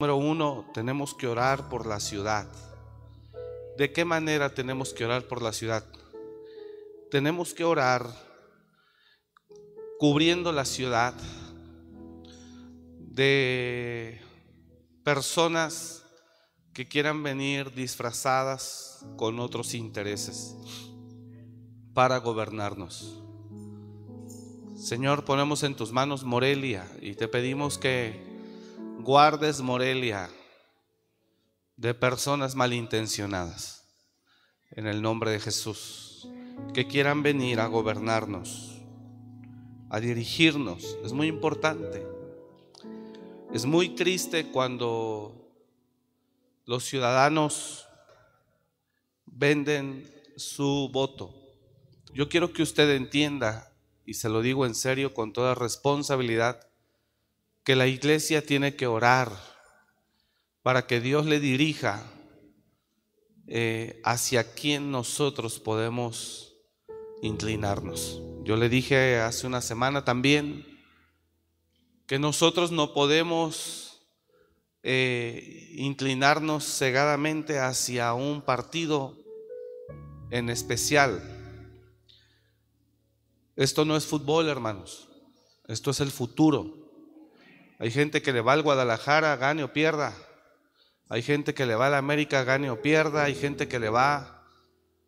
Número uno, tenemos que orar por la ciudad. ¿De qué manera tenemos que orar por la ciudad? Tenemos que orar cubriendo la ciudad de personas que quieran venir disfrazadas con otros intereses para gobernarnos. Señor, ponemos en tus manos Morelia y te pedimos que guardes Morelia de personas malintencionadas. En el nombre de Jesús. Que quieran venir a gobernarnos, a dirigirnos. Es muy importante. Es muy triste cuando los ciudadanos venden su voto. Yo quiero que usted entienda, y se lo digo en serio con toda responsabilidad, que la iglesia tiene que orar para que Dios le dirija eh, hacia quien nosotros podemos inclinarnos. Yo le dije hace una semana también que nosotros no podemos eh, inclinarnos cegadamente hacia un partido en especial. Esto no es fútbol, hermanos. Esto es el futuro. Hay gente que le va al Guadalajara, gane o pierda. Hay gente que le va a la América, gane o pierda. Hay gente que le va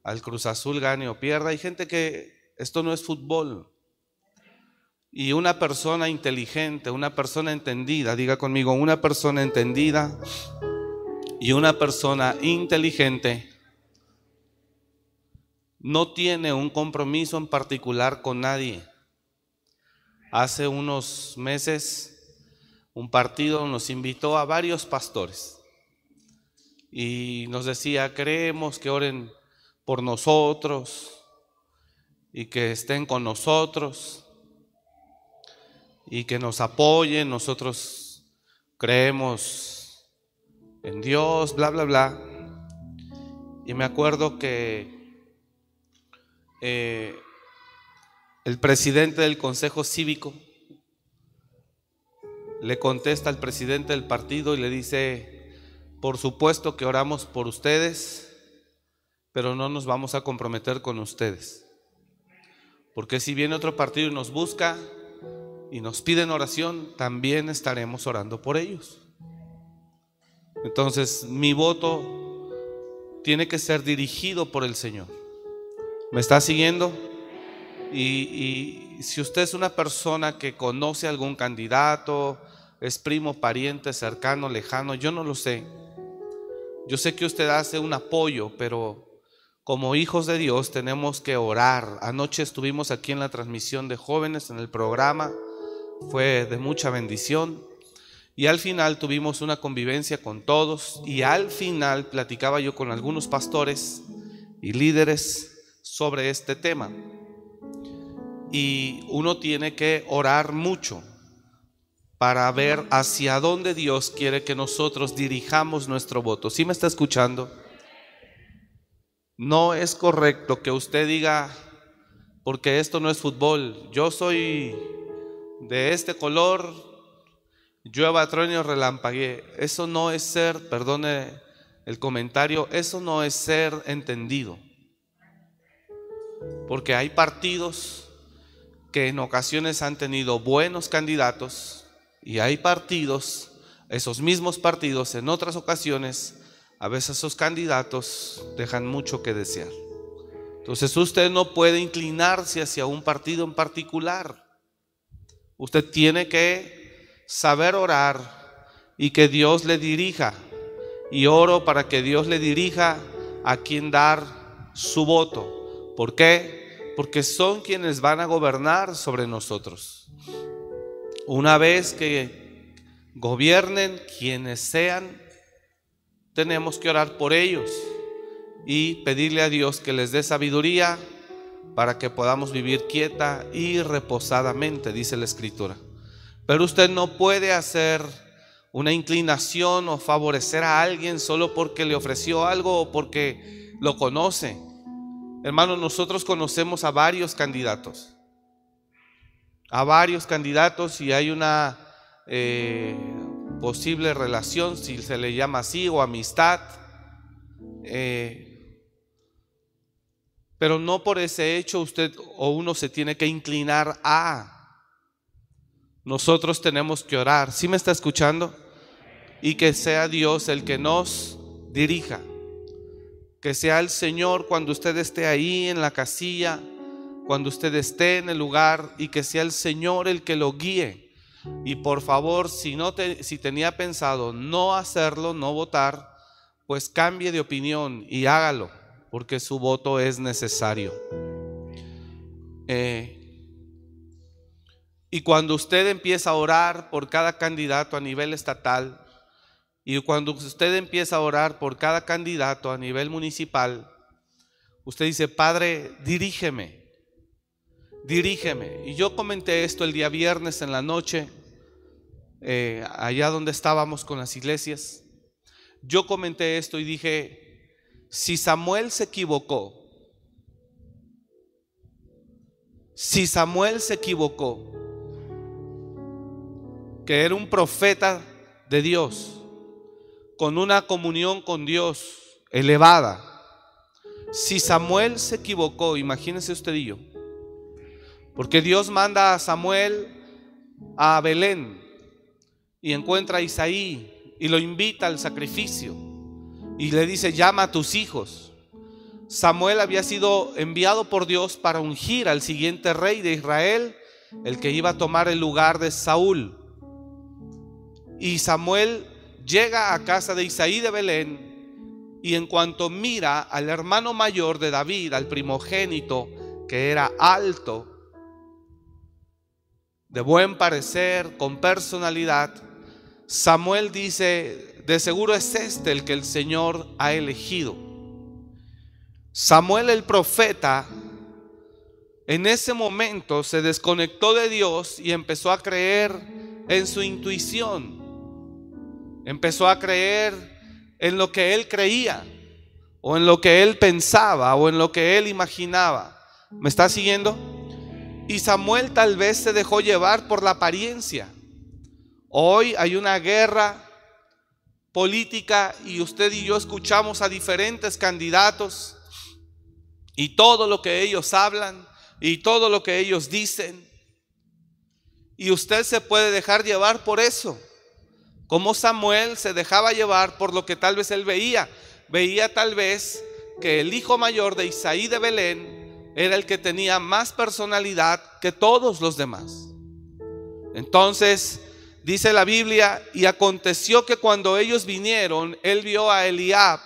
al Cruz Azul, gane o pierda. Hay gente que esto no es fútbol. Y una persona inteligente, una persona entendida, diga conmigo, una persona entendida y una persona inteligente no tiene un compromiso en particular con nadie. Hace unos meses un partido nos invitó a varios pastores y nos decía, creemos que oren por nosotros y que estén con nosotros y que nos apoyen, nosotros creemos en Dios, bla, bla, bla. Y me acuerdo que eh, el presidente del Consejo Cívico le contesta al presidente del partido y le dice, por supuesto que oramos por ustedes, pero no nos vamos a comprometer con ustedes. Porque si viene otro partido y nos busca y nos piden oración, también estaremos orando por ellos. Entonces, mi voto tiene que ser dirigido por el Señor. ¿Me está siguiendo? Y, y, si usted es una persona que conoce algún candidato, es primo, pariente, cercano, lejano, yo no lo sé. Yo sé que usted hace un apoyo, pero como hijos de Dios tenemos que orar. Anoche estuvimos aquí en la transmisión de jóvenes en el programa, fue de mucha bendición. Y al final tuvimos una convivencia con todos y al final platicaba yo con algunos pastores y líderes sobre este tema. Y uno tiene que orar mucho para ver hacia dónde Dios quiere que nosotros dirijamos nuestro voto. ¿Sí me está escuchando? No es correcto que usted diga, porque esto no es fútbol, yo soy de este color, llueva, trueno, relampaguee. Eso no es ser, perdone el comentario, eso no es ser entendido. Porque hay partidos que en ocasiones han tenido buenos candidatos, y hay partidos, esos mismos partidos en otras ocasiones, a veces esos candidatos dejan mucho que desear. Entonces usted no puede inclinarse hacia un partido en particular. Usted tiene que saber orar y que Dios le dirija. Y oro para que Dios le dirija a quien dar su voto. ¿Por qué? Porque son quienes van a gobernar sobre nosotros. Una vez que gobiernen quienes sean, tenemos que orar por ellos y pedirle a Dios que les dé sabiduría para que podamos vivir quieta y reposadamente, dice la escritura. Pero usted no puede hacer una inclinación o favorecer a alguien solo porque le ofreció algo o porque lo conoce. Hermanos, nosotros conocemos a varios candidatos a varios candidatos y hay una, eh, posible relación, si se le llama así, o amistad. Eh, pero no por ese hecho usted o uno se tiene que inclinar a. Nosotros tenemos que orar. ¿Sí me está escuchando? Y que sea Dios el que nos dirija. Que sea el Señor cuando usted esté ahí en la casilla, cuando usted esté en el lugar y que sea el Señor el que lo guíe. Y por favor, si no te, si tenía pensado no hacerlo, no votar, pues cambie de opinión y hágalo, porque su voto es necesario. Eh, y cuando usted empieza a orar por cada candidato a nivel estatal, y cuando usted empieza a orar por cada candidato a nivel municipal, usted dice, Padre, dirígeme, dirígeme. Y yo comenté esto el día viernes en la noche, eh, allá donde estábamos con las iglesias. Yo comenté esto y dije, si Samuel se equivocó, si Samuel se equivocó, que era un profeta de Dios, con una comunión con Dios elevada. Si Samuel se equivocó, imagínese usted y yo, porque Dios manda a Samuel a Belén y encuentra a Isaí y lo invita al sacrificio y le dice, llama a tus hijos. Samuel había sido enviado por Dios para ungir al siguiente rey de Israel, el que iba a tomar el lugar de Saúl. Y Samuel llega a casa de Isaí de Belén y en cuanto mira al hermano mayor de David, al primogénito, que era alto, de buen parecer, con personalidad, Samuel dice, de seguro es este el que el Señor ha elegido. Samuel el profeta en ese momento se desconectó de Dios y empezó a creer en su intuición. Empezó a creer en lo que él creía, o en lo que él pensaba, o en lo que él imaginaba. ¿Me está siguiendo? Y Samuel tal vez se dejó llevar por la apariencia. Hoy hay una guerra política y usted y yo escuchamos a diferentes candidatos y todo lo que ellos hablan y todo lo que ellos dicen. Y usted se puede dejar llevar por eso como Samuel se dejaba llevar por lo que tal vez él veía. Veía tal vez que el hijo mayor de Isaí de Belén era el que tenía más personalidad que todos los demás. Entonces, dice la Biblia, y aconteció que cuando ellos vinieron, él vio a Eliab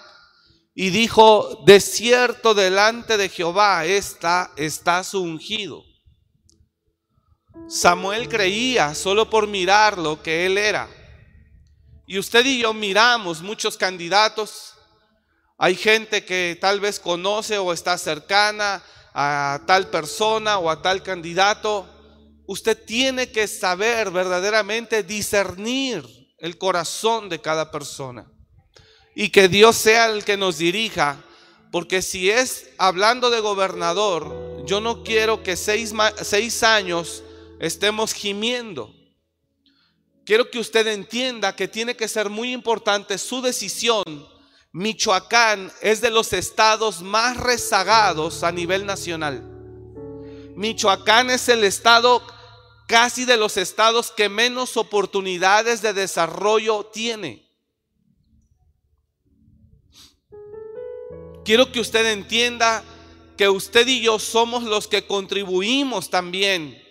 y dijo, de cierto delante de Jehová está, está su ungido. Samuel creía solo por mirar lo que él era. Y usted y yo miramos muchos candidatos. Hay gente que tal vez conoce o está cercana a tal persona o a tal candidato. Usted tiene que saber verdaderamente discernir el corazón de cada persona. Y que Dios sea el que nos dirija. Porque si es hablando de gobernador, yo no quiero que seis, seis años estemos gimiendo. Quiero que usted entienda que tiene que ser muy importante su decisión. Michoacán es de los estados más rezagados a nivel nacional. Michoacán es el estado casi de los estados que menos oportunidades de desarrollo tiene. Quiero que usted entienda que usted y yo somos los que contribuimos también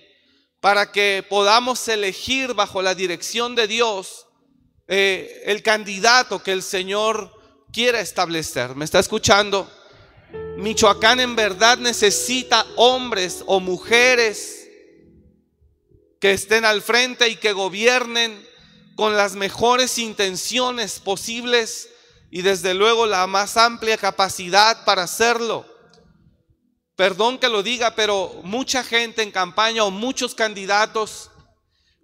para que podamos elegir bajo la dirección de Dios eh, el candidato que el Señor quiera establecer. ¿Me está escuchando? Michoacán en verdad necesita hombres o mujeres que estén al frente y que gobiernen con las mejores intenciones posibles y desde luego la más amplia capacidad para hacerlo. Perdón que lo diga, pero mucha gente en campaña o muchos candidatos,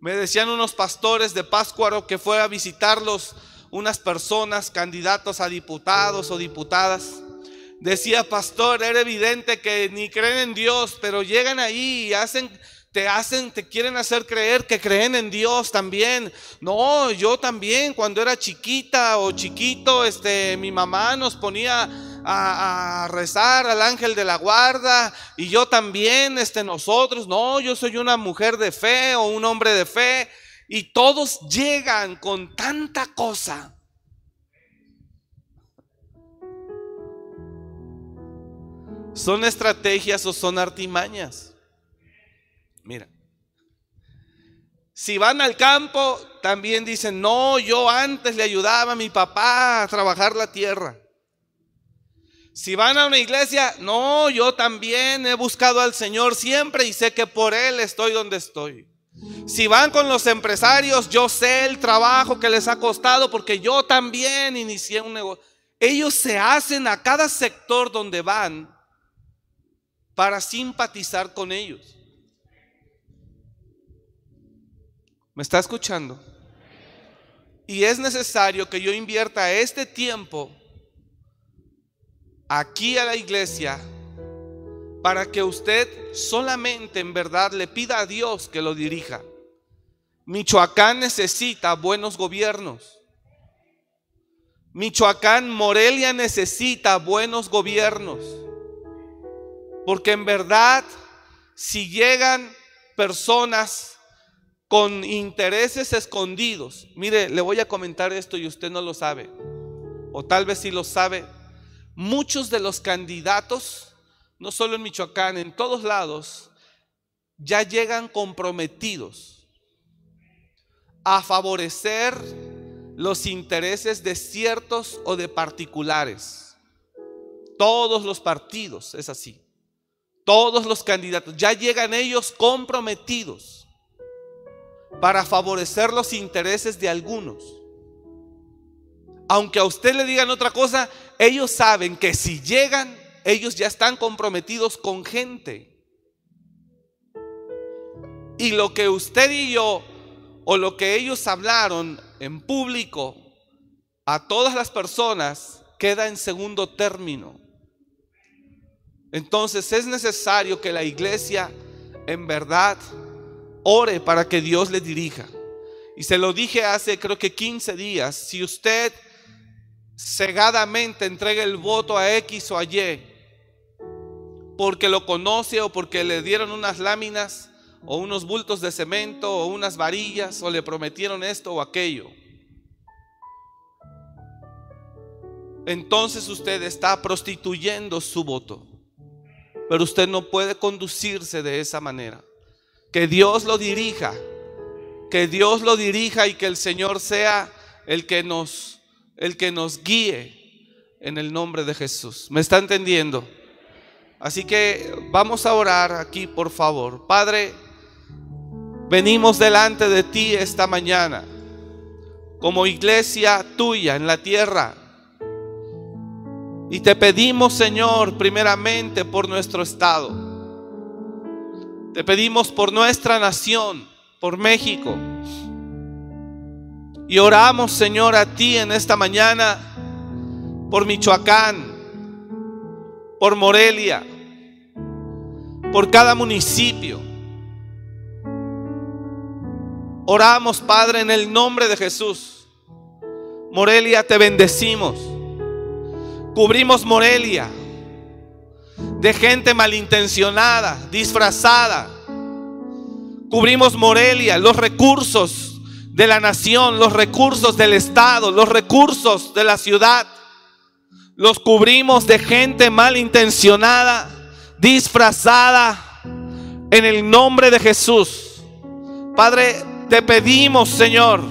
me decían unos pastores de Páscuaro que fue a visitarlos unas personas, candidatos a diputados o diputadas. Decía, pastor, era evidente que ni creen en Dios, pero llegan ahí y hacen te hacen, te quieren hacer creer que creen en Dios también. No, yo también cuando era chiquita o chiquito, este, mi mamá nos ponía a, a, rezar al ángel de la guarda y yo también, este, nosotros. No, yo soy una mujer de fe o un hombre de fe y todos llegan con tanta cosa. ¿Son estrategias o son artimañas? Mira. Si van al campo, también dicen, no, yo antes le ayudaba a mi papá a trabajar la tierra. Si van a una iglesia, no, yo también he buscado al Señor siempre y sé que por Él estoy donde estoy. Si van con los empresarios, yo sé el trabajo que les ha costado porque yo también inicié un negocio. Ellos se hacen a cada sector donde van para simpatizar con ellos. ¿Me está escuchando? Y es necesario que yo invierta este tiempo aquí a la iglesia para que usted solamente en verdad le pida a Dios que lo dirija. Michoacán necesita buenos gobiernos. Michoacán, Morelia necesita buenos gobiernos. Porque en verdad, si llegan personas con intereses escondidos, mire, le voy a comentar esto y usted no lo sabe, o tal vez si lo sabe, muchos de los candidatos no solo en Michoacán, en todos lados, ya llegan comprometidos a favorecer los intereses de ciertos o de particulares. Todos los partidos es así. Todos los candidatos, ya llegan ellos comprometidos para favorecer los intereses de algunos. Aunque a usted le digan otra cosa, ellos saben que si llegan ellos ya están comprometidos con gente. Y lo que usted y yo, o lo que ellos hablaron en público a todas las personas, queda en segundo término. Entonces es necesario que la iglesia en verdad ore para que Dios le dirija. Y se lo dije hace creo que 15 días, si usted cegadamente entrega el voto a X o a Y, porque lo conoce o porque le dieron unas láminas o unos bultos de cemento o unas varillas o le prometieron esto o aquello. Entonces usted está prostituyendo su voto. Pero usted no puede conducirse de esa manera. Que Dios lo dirija. Que Dios lo dirija y que el Señor sea el que nos el que nos guíe en el nombre de Jesús. ¿Me está entendiendo? Así que vamos a orar aquí, por favor. Padre, venimos delante de ti esta mañana como iglesia tuya en la tierra. Y te pedimos, Señor, primeramente por nuestro estado. Te pedimos por nuestra nación, por México. Y oramos, Señor, a ti en esta mañana por Michoacán, por Morelia, por cada municipio. Oramos, Padre, en el nombre de Jesús. Morelia, te bendecimos. Cubrimos Morelia de gente malintencionada, disfrazada. Cubrimos Morelia, los recursos de la nación, los recursos del Estado, los recursos de la ciudad los cubrimos de gente malintencionada, disfrazada, en el nombre de Jesús. Padre, te pedimos, Señor,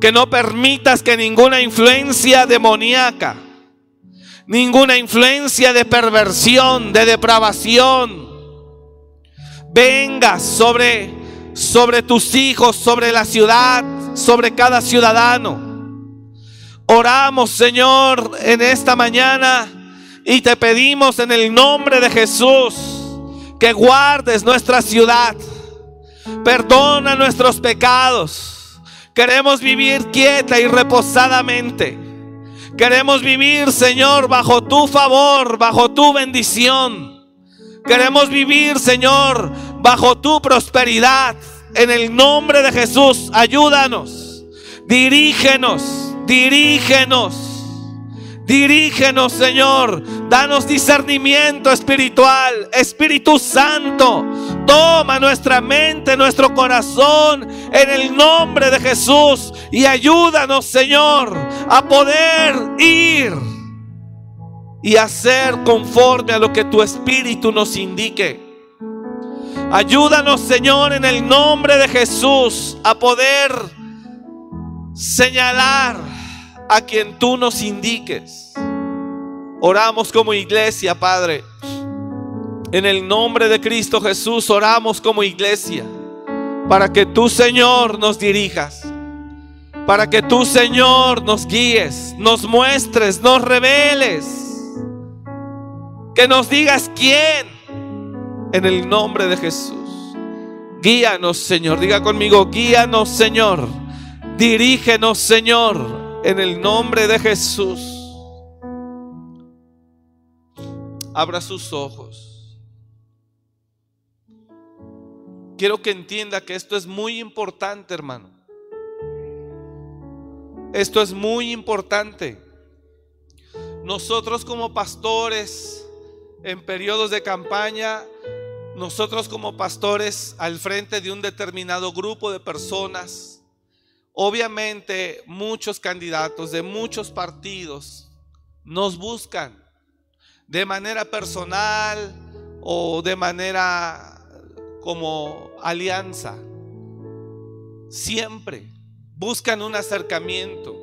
que no permitas que ninguna influencia demoníaca, ninguna influencia de perversión, de depravación, venga sobre, sobre tus hijos, sobre la ciudad, sobre cada ciudadano. Oramos, Señor, en esta mañana y te pedimos en el nombre de Jesús que guardes nuestra ciudad. Perdona nuestros pecados. Queremos vivir quieta y reposadamente. Queremos vivir, Señor, bajo tu favor, bajo tu bendición. Queremos vivir, Señor, bajo tu prosperidad. En el nombre de Jesús, ayúdanos. Dirígenos, dirígenos. Dirígenos, Señor. Danos discernimiento espiritual. Espíritu Santo, toma nuestra mente, nuestro corazón en el nombre de Jesús. Y ayúdanos, Señor, a poder ir y hacer conforme a lo que tu Espíritu nos indique. Ayúdanos, Señor, en el nombre de Jesús, a poder señalar a quien tú nos indiques. Oramos como iglesia, Padre. En el nombre de Cristo Jesús oramos como iglesia para que tú, Señor, nos dirijas. Para que tú, Señor, nos guíes, nos muestres, nos reveles. Que nos digas quién. En el nombre de Jesús. Guíanos, Señor. Diga conmigo, guíanos, Señor. Dirígenos, Señor en el nombre de Jesús. Abra sus ojos. Quiero que entienda que esto es muy importante, hermano. Esto es muy importante. Nosotros como pastores en periodos de campaña, nosotros como pastores al frente de un determinado grupo de personas, Obviamente muchos candidatos de muchos partidos nos buscan de manera personal o de manera como alianza. Siempre buscan un acercamiento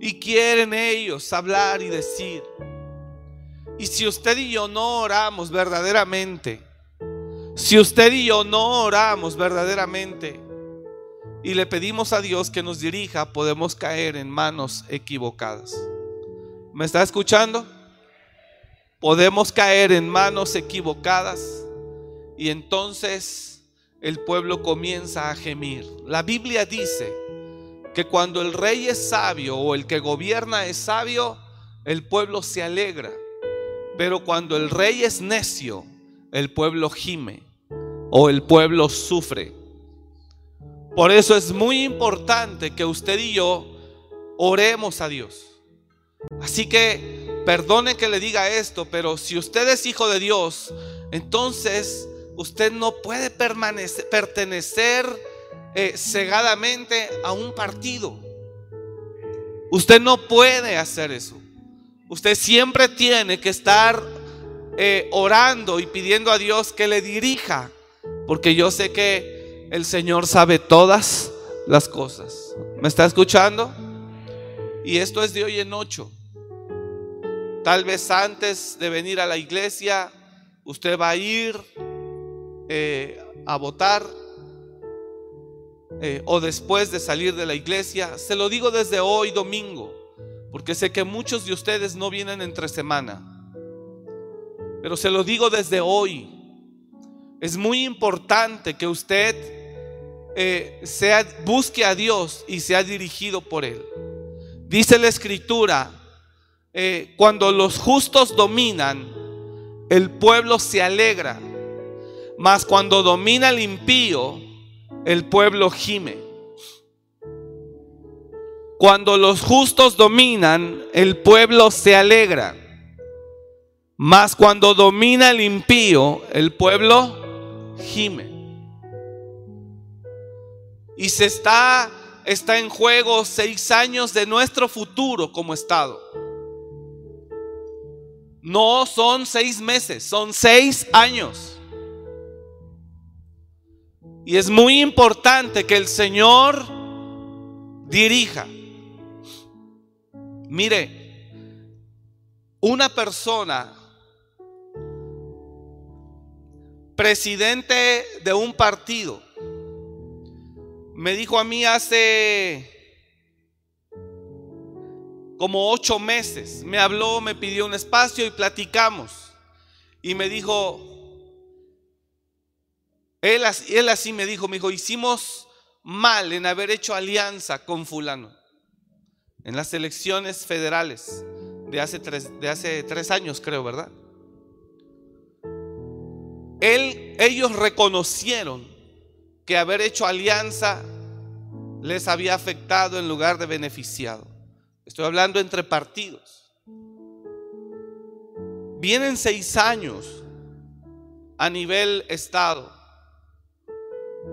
y quieren ellos hablar y decir. Y si usted y yo no oramos verdaderamente, si usted y yo no oramos verdaderamente, y le pedimos a Dios que nos dirija, podemos caer en manos equivocadas. ¿Me está escuchando? Podemos caer en manos equivocadas y entonces el pueblo comienza a gemir. La Biblia dice que cuando el rey es sabio o el que gobierna es sabio, el pueblo se alegra. Pero cuando el rey es necio, el pueblo gime o el pueblo sufre. Por eso es muy importante que usted y yo oremos a Dios. Así que perdone que le diga esto, pero si usted es hijo de Dios, entonces usted no puede pertenecer eh, cegadamente a un partido. Usted no puede hacer eso. Usted siempre tiene que estar eh, orando y pidiendo a Dios que le dirija, porque yo sé que el Señor sabe todas las cosas. ¿Me está escuchando? Y esto es de hoy en ocho. Tal vez antes de venir a la iglesia, usted va a ir eh, a votar eh, o después de salir de la iglesia. Se lo digo desde hoy domingo, porque sé que muchos de ustedes no vienen entre semana. Pero se lo digo desde hoy. Es muy importante que usted eh, sea, busque a Dios y sea dirigido por Él. Dice la escritura, eh, cuando los justos dominan, el pueblo se alegra, mas cuando domina el impío, el pueblo gime. Cuando los justos dominan, el pueblo se alegra. Mas cuando domina el impío, el pueblo gime y se está, está en juego seis años de nuestro futuro como Estado. No son seis meses, son seis años. Y es muy importante que el Señor dirija. Mire, una persona, presidente de un partido, me dijo a mí hace como ocho meses, me habló, me pidió un espacio y platicamos. Y me dijo, él, así me dijo, me dijo, hicimos mal en haber hecho alianza con fulano en las elecciones federales de hace tres, de hace tres años, creo, ¿verdad? ellos reconocieron que haber hecho alianza les había afectado en lugar de beneficiado. Estoy hablando entre partidos. Vienen seis años a nivel Estado.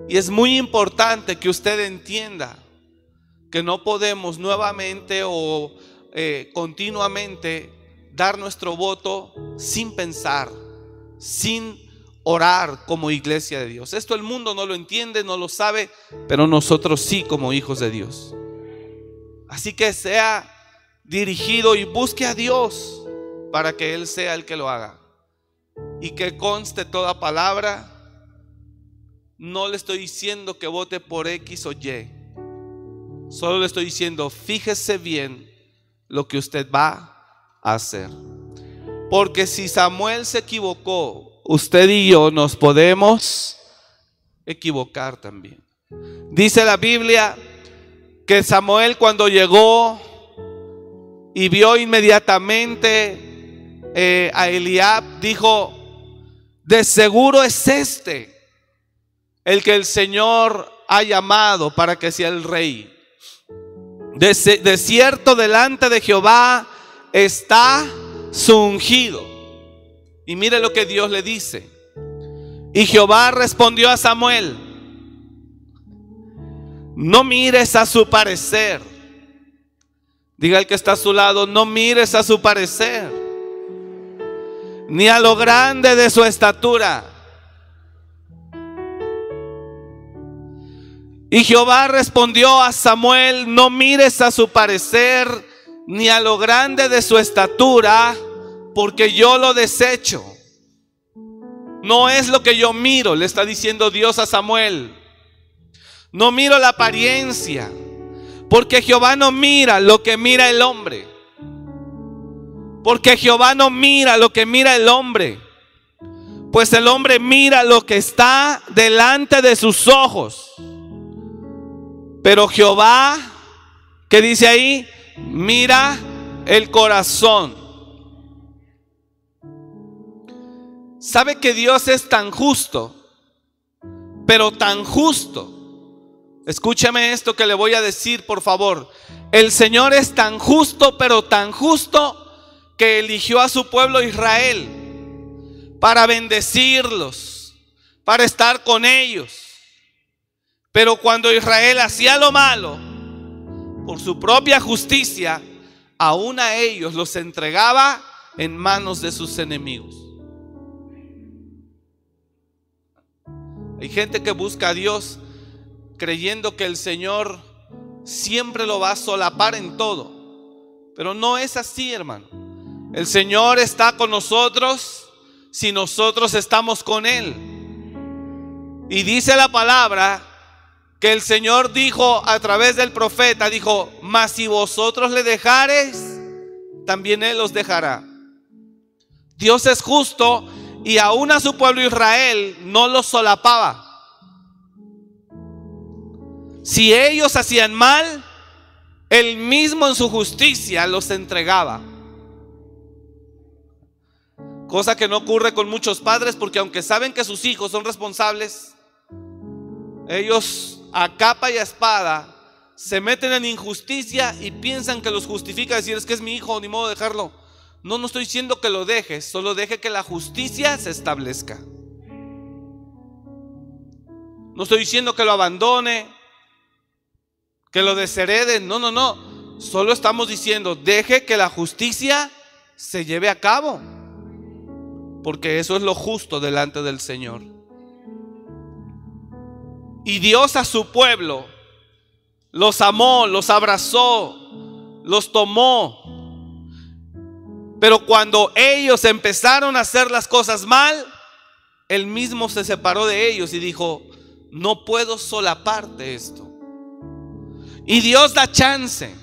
Y es muy importante que usted entienda que no podemos nuevamente o eh, continuamente dar nuestro voto sin pensar, sin orar como iglesia de Dios. Esto el mundo no lo entiende, no lo sabe, pero nosotros sí como hijos de Dios. Así que sea dirigido y busque a Dios para que Él sea el que lo haga. Y que conste toda palabra. No le estoy diciendo que vote por X o Y. Solo le estoy diciendo, fíjese bien lo que usted va a hacer. Porque si Samuel se equivocó usted y yo nos podemos equivocar también. Dice la Biblia que Samuel cuando llegó y vio inmediatamente eh, a Eliab, dijo, de seguro es este el que el Señor ha llamado para que sea el rey. De, de cierto delante de Jehová está su ungido. Y mire lo que Dios le dice. Y Jehová respondió a Samuel, no mires a su parecer. Diga el que está a su lado, no mires a su parecer, ni a lo grande de su estatura. Y Jehová respondió a Samuel, no mires a su parecer, ni a lo grande de su estatura porque yo lo desecho. No es lo que yo miro, le está diciendo Dios a Samuel. No miro la apariencia, porque Jehová no mira lo que mira el hombre. Porque Jehová no mira lo que mira el hombre. Pues el hombre mira lo que está delante de sus ojos. Pero Jehová, ¿qué dice ahí? Mira el corazón. ¿Sabe que Dios es tan justo? Pero tan justo. Escúcheme esto que le voy a decir, por favor. El Señor es tan justo, pero tan justo que eligió a su pueblo Israel para bendecirlos, para estar con ellos. Pero cuando Israel hacía lo malo, por su propia justicia, aún a ellos los entregaba en manos de sus enemigos. Hay gente que busca a Dios creyendo que el Señor siempre lo va a solapar en todo. Pero no es así, hermano. El Señor está con nosotros si nosotros estamos con Él. Y dice la palabra que el Señor dijo a través del profeta, dijo, mas si vosotros le dejares, también Él los dejará. Dios es justo y aún a su pueblo Israel no los solapaba. Si ellos hacían mal, él mismo en su justicia los entregaba. Cosa que no ocurre con muchos padres porque aunque saben que sus hijos son responsables, ellos a capa y a espada se meten en injusticia y piensan que los justifica decir es que es mi hijo, ni modo de dejarlo. No, no estoy diciendo que lo dejes, solo deje que la justicia se establezca. No estoy diciendo que lo abandone, que lo desherede. No, no, no. Solo estamos diciendo, deje que la justicia se lleve a cabo. Porque eso es lo justo delante del Señor. Y Dios a su pueblo los amó, los abrazó, los tomó pero cuando ellos empezaron a hacer las cosas mal, él mismo se separó de ellos y dijo, no puedo solaparte esto. Y Dios da chance.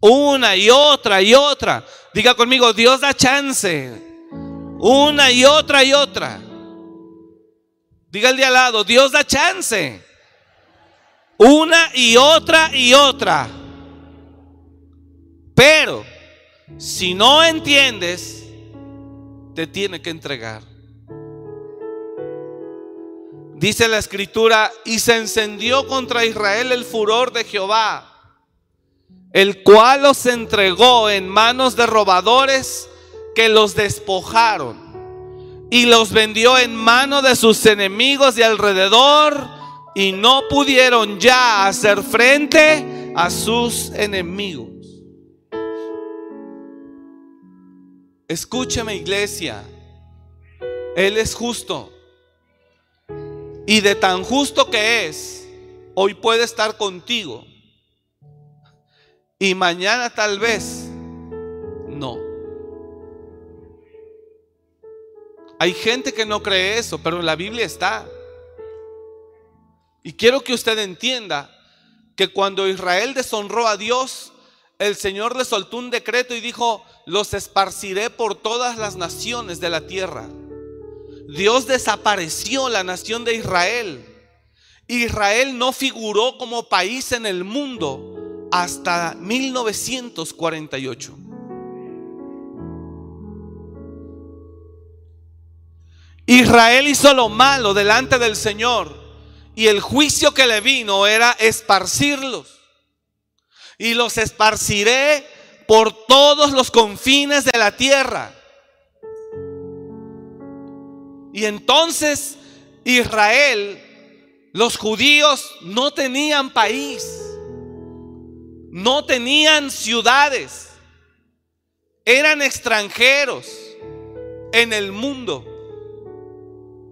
Una y otra y otra. Diga conmigo, Dios da chance. Una y otra y otra. Diga el de al lado, Dios da chance. Una y otra y otra. Pero si no entiendes, te tiene que entregar. Dice la escritura, y se encendió contra Israel el furor de Jehová, el cual los entregó en manos de robadores que los despojaron y los vendió en mano de sus enemigos de alrededor y no pudieron ya hacer frente a sus enemigos. Escúcheme iglesia, Él es justo. Y de tan justo que es, hoy puede estar contigo. Y mañana tal vez no. Hay gente que no cree eso, pero la Biblia está. Y quiero que usted entienda que cuando Israel deshonró a Dios, el Señor le soltó un decreto y dijo, los esparciré por todas las naciones de la tierra. Dios desapareció la nación de Israel. Israel no figuró como país en el mundo hasta 1948. Israel hizo lo malo delante del Señor y el juicio que le vino era esparcirlos. Y los esparciré por todos los confines de la tierra. Y entonces Israel, los judíos no tenían país, no tenían ciudades, eran extranjeros en el mundo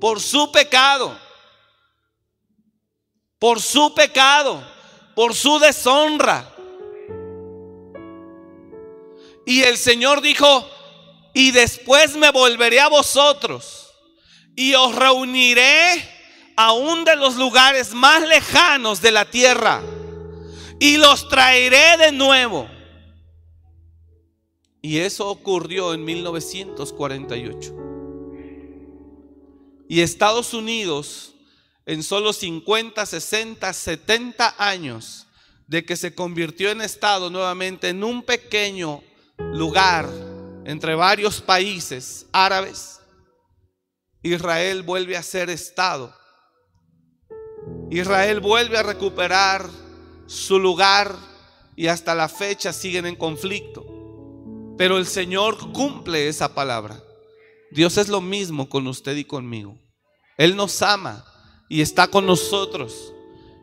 por su pecado, por su pecado, por su deshonra. Y el Señor dijo, y después me volveré a vosotros y os reuniré aún de los lugares más lejanos de la tierra y los traeré de nuevo. Y eso ocurrió en 1948. Y Estados Unidos, en solo 50, 60, 70 años de que se convirtió en Estado nuevamente en un pequeño lugar entre varios países árabes, Israel vuelve a ser Estado. Israel vuelve a recuperar su lugar y hasta la fecha siguen en conflicto. Pero el Señor cumple esa palabra. Dios es lo mismo con usted y conmigo. Él nos ama y está con nosotros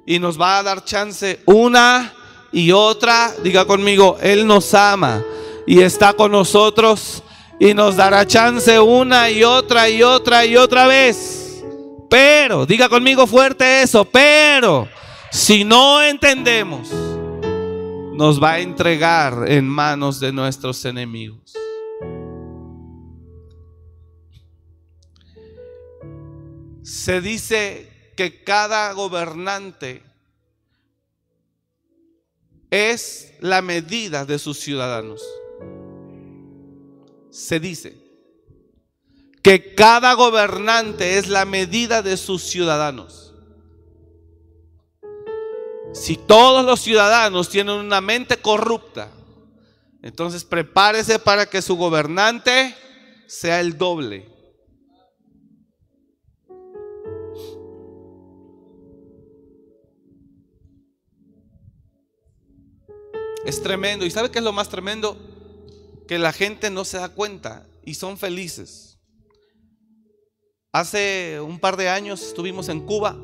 y nos va a dar chance una y otra. Diga conmigo, Él nos ama y está con nosotros y nos dará chance una y otra y otra y otra vez. Pero, diga conmigo fuerte eso, pero si no entendemos, nos va a entregar en manos de nuestros enemigos. Se dice que cada gobernante es la medida de sus ciudadanos se dice que cada gobernante es la medida de sus ciudadanos. Si todos los ciudadanos tienen una mente corrupta, entonces prepárese para que su gobernante sea el doble. Es tremendo. ¿Y sabe qué es lo más tremendo? Que la gente no se da cuenta y son felices. Hace un par de años estuvimos en Cuba.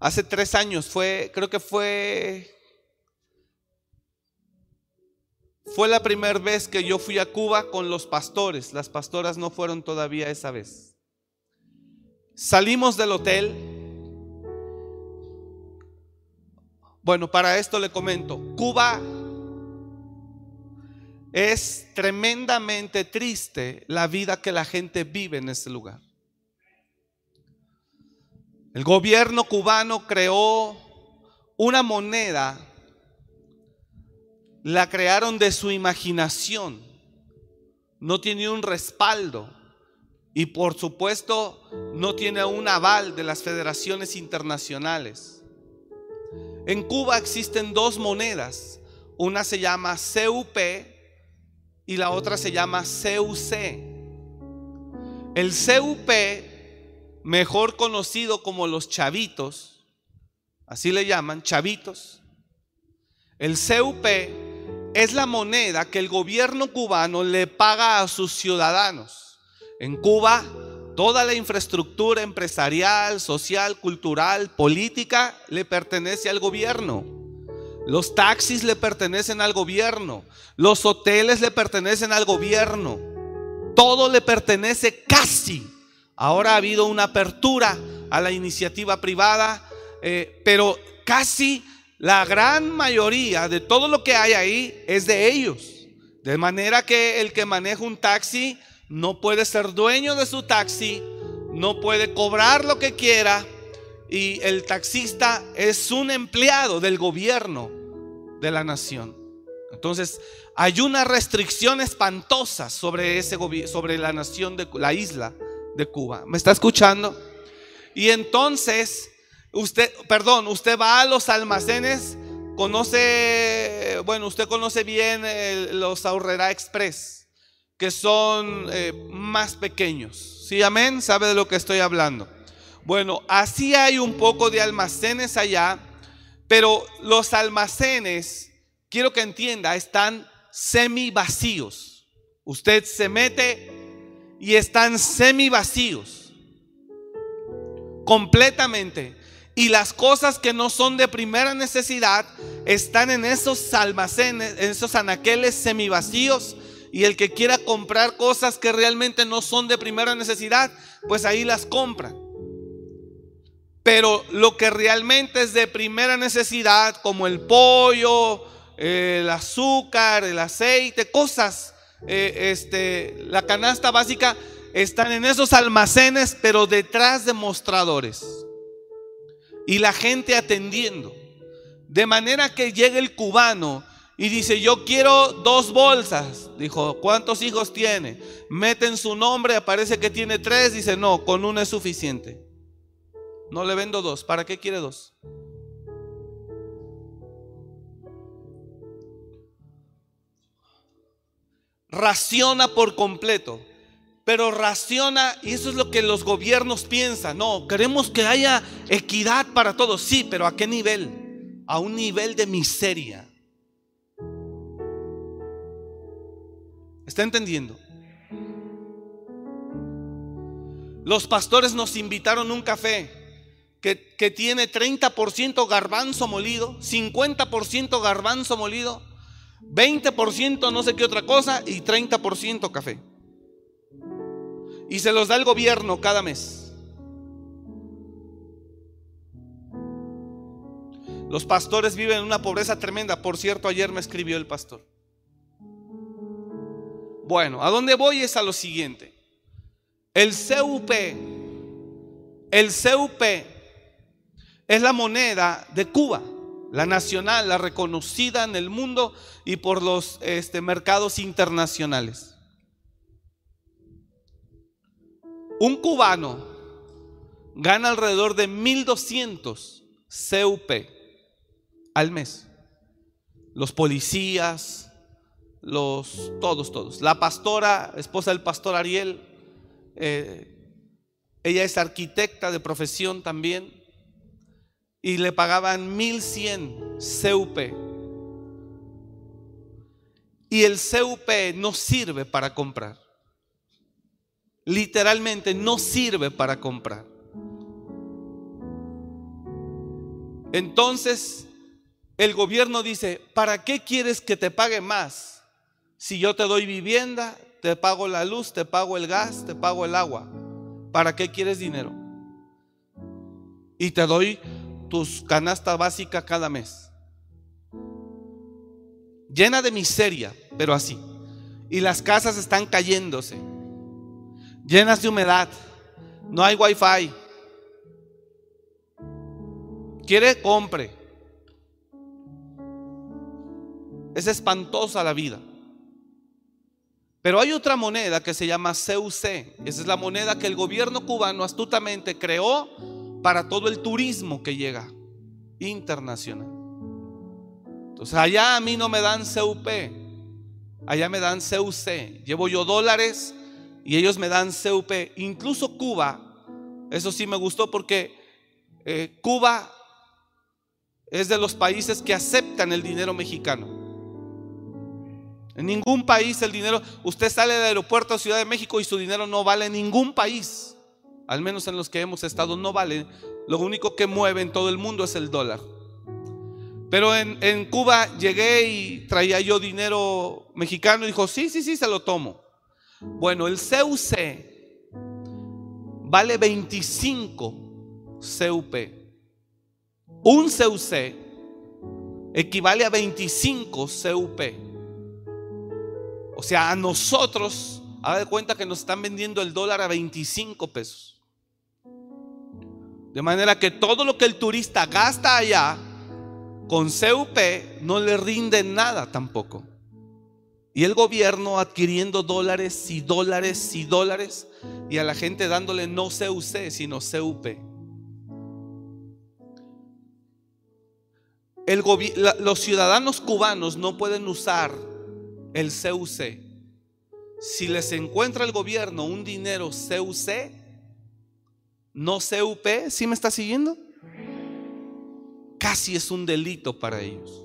Hace tres años fue, creo que fue, fue la primera vez que yo fui a Cuba con los pastores. Las pastoras no fueron todavía esa vez. Salimos del hotel Bueno, para esto le comento, Cuba es tremendamente triste la vida que la gente vive en ese lugar. El gobierno cubano creó una moneda, la crearon de su imaginación, no tiene un respaldo y por supuesto no tiene un aval de las federaciones internacionales. En Cuba existen dos monedas. Una se llama CUP y la otra se llama CUC. El CUP, mejor conocido como los chavitos, así le llaman, chavitos. El CUP es la moneda que el gobierno cubano le paga a sus ciudadanos. En Cuba, toda la infraestructura empresarial, social, cultural, política le pertenece al gobierno. Los taxis le pertenecen al gobierno. Los hoteles le pertenecen al gobierno. Todo le pertenece casi. Ahora ha habido una apertura a la iniciativa privada, eh, pero casi la gran mayoría de todo lo que hay ahí es de ellos. De manera que el que maneja un taxi no puede ser dueño de su taxi, no puede cobrar lo que quiera y el taxista es un empleado del gobierno de la nación. Entonces, hay una restricción espantosa sobre ese sobre la nación de la isla de Cuba. ¿Me está escuchando? Y entonces Usted, perdón, usted va a los almacenes, conoce, bueno, usted conoce bien los Ahorrera Express, que son eh, más pequeños. ¿Sí, amén? ¿Sabe de lo que estoy hablando? Bueno, así hay un poco de almacenes allá, pero los almacenes, quiero que entienda, están semi vacíos. Usted se mete y están semi vacíos. Completamente. Y las cosas que no son de primera necesidad están en esos almacenes, en esos anaqueles semivacíos. Y el que quiera comprar cosas que realmente no son de primera necesidad, pues ahí las compra. Pero lo que realmente es de primera necesidad, como el pollo, el azúcar, el aceite, cosas, eh, este, la canasta básica, están en esos almacenes, pero detrás de mostradores y la gente atendiendo. De manera que llega el cubano y dice, yo quiero dos bolsas. Dijo, ¿cuántos hijos tiene? Meten su nombre, aparece que tiene tres. Dice, no, con uno es suficiente. No le vendo dos. ¿Para qué quiere dos? Raciona por completo pero raciona, y eso es lo que los gobiernos piensan. No, queremos que haya equidad para todos, sí, pero ¿a qué nivel? A un nivel de miseria. ¿Está entendiendo? Los pastores nos invitaron un café que, que tiene 30% garbanzo molido, 50% garbanzo molido, 20% no sé qué otra cosa y 30% café y se los da el gobierno cada mes. Los pastores viven en una pobreza tremenda. Por cierto, ayer me escribió el pastor. Bueno, a dónde voy es a lo siguiente. El CUP, el CUP es la moneda de Cuba, la nacional, la reconocida en el mundo y por los este, mercados internacionales. Un cubano gana alrededor de 1200 CUP al mes. Los policías, los todos, todos. La pastora, esposa del pastor Ariel, eh, ella es arquitecta de profesión también y le pagaban 1100 CUP. Y el CUP no sirve para comprar literalmente no sirve para comprar. Entonces, el gobierno dice, ¿para qué quieres que te pague más? Si yo te doy vivienda, te pago la luz, te pago el gas, te pago el agua. ¿Para qué quieres dinero? Y te doy tus canasta básica cada mes. Llena de miseria, pero así. Y las casas están cayéndose llenas de humedad, no hay wifi. Quiere, compre. Es espantosa la vida. Pero hay otra moneda que se llama CUC. Esa es la moneda que el gobierno cubano astutamente creó para todo el turismo que llega internacional. Entonces allá a mí no me dan CUP, allá me dan CUC. Llevo yo dólares y ellos me dan CUP. Incluso Cuba, eso sí me gustó porque eh, Cuba es de los países que aceptan el dinero mexicano. En ningún país el dinero, usted sale del aeropuerto a Ciudad de México y su dinero no vale en ningún país. Al menos en los que hemos estado no vale. Lo único que mueve en todo el mundo es el dólar. Pero en, en Cuba llegué y traía yo dinero mexicano y dijo, sí, sí, sí, se lo tomo. Bueno, el CUC vale 25 CUP. Un CUC equivale a 25 CUP. O sea, a nosotros, haga de cuenta que nos están vendiendo el dólar a 25 pesos. De manera que todo lo que el turista gasta allá con CUP no le rinde nada tampoco. Y el gobierno adquiriendo dólares y dólares y dólares y a la gente dándole no CUC, sino CUP. Los ciudadanos cubanos no pueden usar el CUC. Si les encuentra el gobierno un dinero CUC, no CUP, ¿sí me está siguiendo? Casi es un delito para ellos.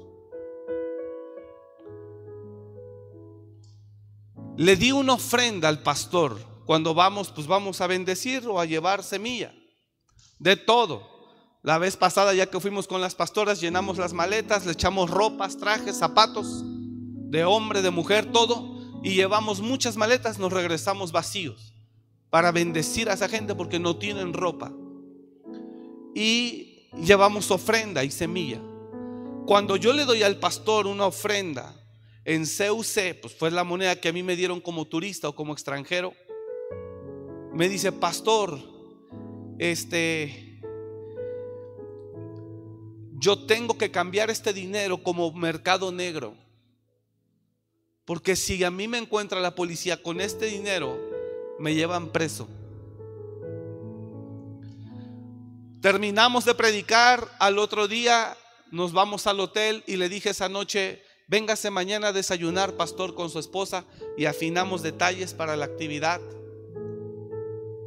Le di una ofrenda al pastor. Cuando vamos, pues vamos a bendecir o a llevar semilla. De todo. La vez pasada, ya que fuimos con las pastoras, llenamos las maletas, le echamos ropas, trajes, zapatos, de hombre, de mujer, todo. Y llevamos muchas maletas, nos regresamos vacíos para bendecir a esa gente porque no tienen ropa. Y llevamos ofrenda y semilla. Cuando yo le doy al pastor una ofrenda en CUC, pues fue la moneda que a mí me dieron como turista o como extranjero. Me dice, pastor, este, yo tengo que cambiar este dinero como mercado negro. Porque si a mí me encuentra la policía con este dinero, me llevan preso. Terminamos de predicar, al otro día nos vamos al hotel y le dije esa noche, Véngase mañana a desayunar, pastor, con su esposa y afinamos detalles para la actividad.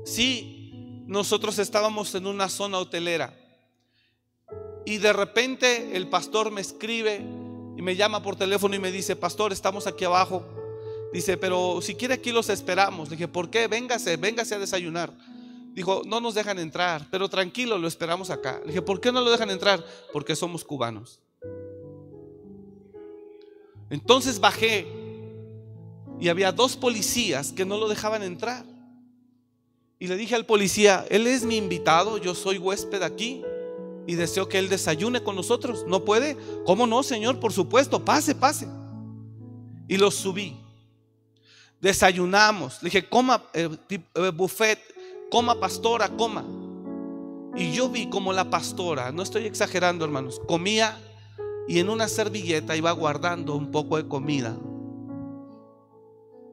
Sí, nosotros estábamos en una zona hotelera y de repente el pastor me escribe me llama por teléfono y me dice, pastor, estamos aquí abajo. Dice, pero si quiere aquí los esperamos. dije, ¿por qué? Véngase, véngase a desayunar. Dijo, no nos dejan entrar, pero tranquilo, lo esperamos acá. Le dije, ¿por qué no lo dejan entrar? Porque somos cubanos. Entonces bajé y había dos policías que no lo dejaban entrar. Y le dije al policía, él es mi invitado, yo soy huésped aquí y deseo que él desayune con nosotros. ¿No puede? ¿Cómo no, señor? Por supuesto, pase, pase. Y lo subí. Desayunamos. Le dije, coma, eh, eh, buffet, coma pastora, coma. Y yo vi como la pastora, no estoy exagerando hermanos, comía y en una servilleta iba guardando un poco de comida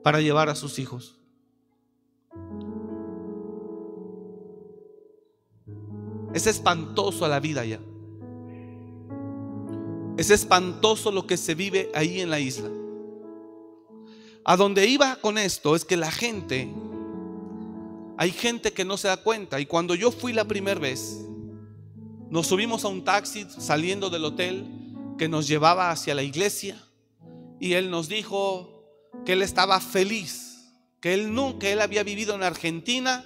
para llevar a sus hijos. Es espantoso la vida ya. Es espantoso lo que se vive ahí en la isla. A donde iba con esto es que la gente, hay gente que no se da cuenta. Y cuando yo fui la primera vez, nos subimos a un taxi saliendo del hotel que nos llevaba hacia la iglesia y él nos dijo que él estaba feliz, que él nunca, él había vivido en Argentina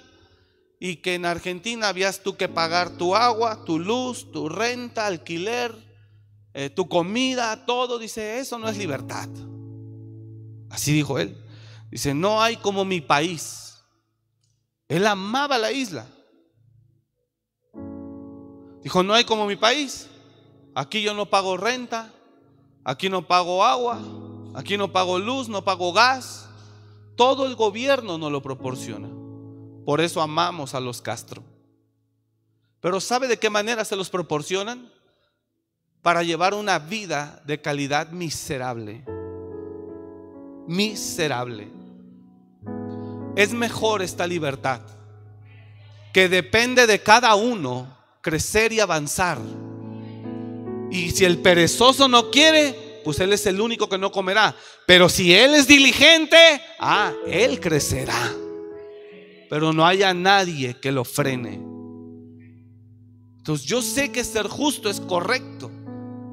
y que en Argentina habías tú que pagar tu agua, tu luz, tu renta, alquiler, eh, tu comida, todo. Dice, eso no es libertad. Así dijo él. Dice, no hay como mi país. Él amaba la isla. Dijo, no hay como mi país. Aquí yo no pago renta, aquí no pago agua, aquí no pago luz, no pago gas. Todo el gobierno nos lo proporciona. Por eso amamos a los Castro. Pero ¿sabe de qué manera se los proporcionan? Para llevar una vida de calidad miserable. Miserable. Es mejor esta libertad que depende de cada uno crecer y avanzar y si el perezoso no quiere, pues él es el único que no comerá. Pero si él es diligente, ah, él crecerá. Pero no haya nadie que lo frene. Entonces yo sé que ser justo es correcto,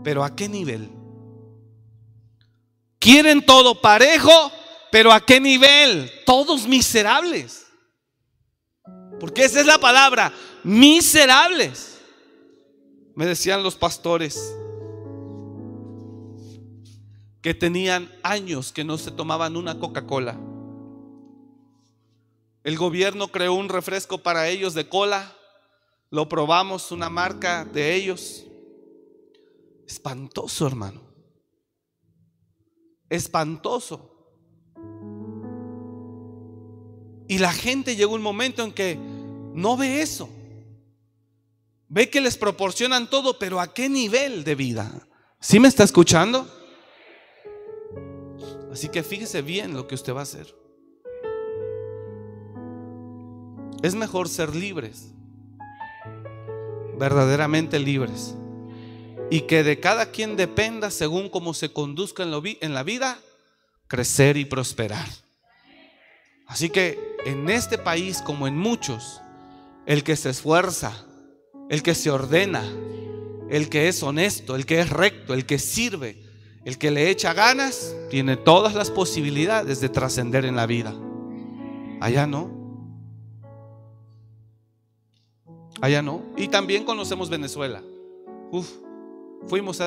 pero ¿a qué nivel? Quieren todo parejo, pero ¿a qué nivel? Todos miserables. Porque esa es la palabra, miserables. Me decían los pastores que tenían años que no se tomaban una Coca-Cola. El gobierno creó un refresco para ellos de cola. Lo probamos, una marca de ellos. Espantoso, hermano. Espantoso. Y la gente llegó un momento en que no ve eso. Ve que les proporcionan todo, pero ¿a qué nivel de vida? ¿Sí me está escuchando? Así que fíjese bien lo que usted va a hacer. Es mejor ser libres, verdaderamente libres, y que de cada quien dependa según cómo se conduzca en, la vida, crecer y prosperar. Así que en este país, como en muchos, el que se esfuerza, el que se ordena, el que es honesto, el que es recto, el que sirve, el que le echa ganas, tiene todas las posibilidades de trascender en la vida. Allá no. Allá no. Y también conocemos Venezuela. Uf, fuimos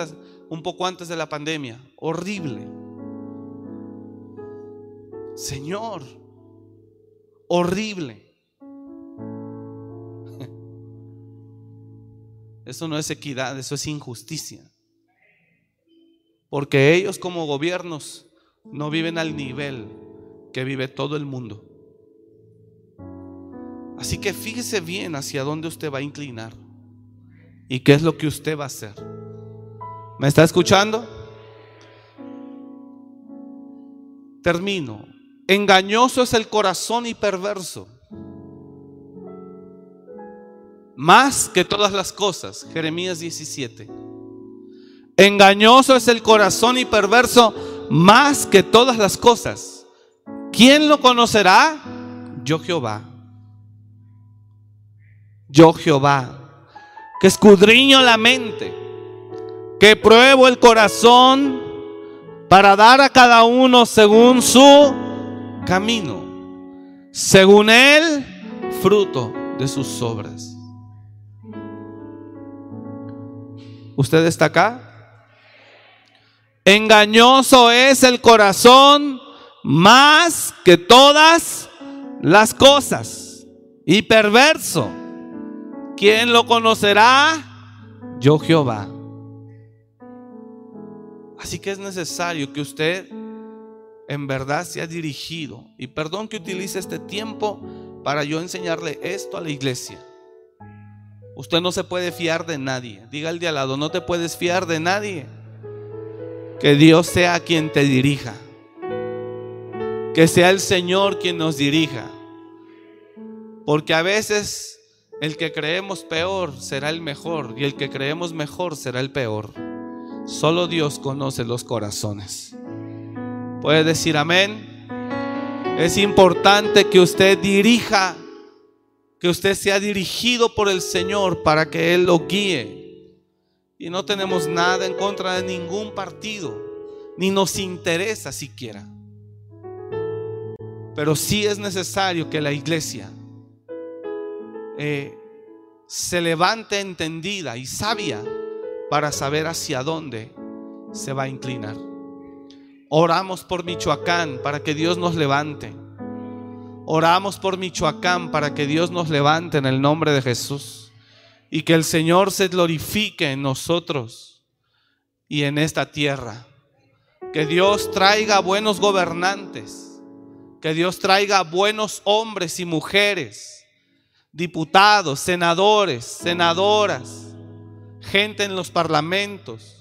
un poco antes de la pandemia. Horrible. Señor, horrible. Eso no es equidad, eso es injusticia. Porque ellos como gobiernos no viven al nivel que vive todo el mundo. Así que fíjese bien hacia dónde usted va a inclinar y qué es lo que usted va a hacer. ¿Me está escuchando? Termino. Engañoso es el corazón y perverso. Más que todas las cosas. Jeremías 17. Engañoso es el corazón y perverso más que todas las cosas. ¿Quién lo conocerá? Yo Jehová yo Jehová, que escudriño la mente, que pruebo el corazón para dar a cada uno según su camino, según el fruto de sus obras. ¿Usted está acá? Engañoso es el corazón más que todas las cosas y perverso. ¿Quién lo conocerá? Yo Jehová. Así que es necesario que usted en verdad sea dirigido. Y perdón que utilice este tiempo para yo enseñarle esto a la iglesia. Usted no se puede fiar de nadie. Diga al de al lado, no te puedes fiar de nadie. Que Dios sea quien te dirija. Que sea el Señor quien nos dirija. Porque a veces el que creemos peor será el mejor y el que creemos mejor será el peor. Solo Dios conoce los corazones. ¿Puede decir amén? Es importante que usted dirija, que usted sea dirigido por el Señor para que Él lo guíe. Y no tenemos nada en contra de ningún partido, ni nos interesa siquiera. Pero sí es necesario que la iglesia eh, se levante entendida y sabia para saber hacia dónde se va a inclinar. Oramos por Michoacán para que Dios nos levante. Oramos por Michoacán para que Dios nos levante en el nombre de Jesús y que el Señor se glorifique en nosotros y en esta tierra. Que Dios traiga buenos gobernantes, que Dios traiga buenos hombres y mujeres diputados, senadores, senadoras, gente en los parlamentos.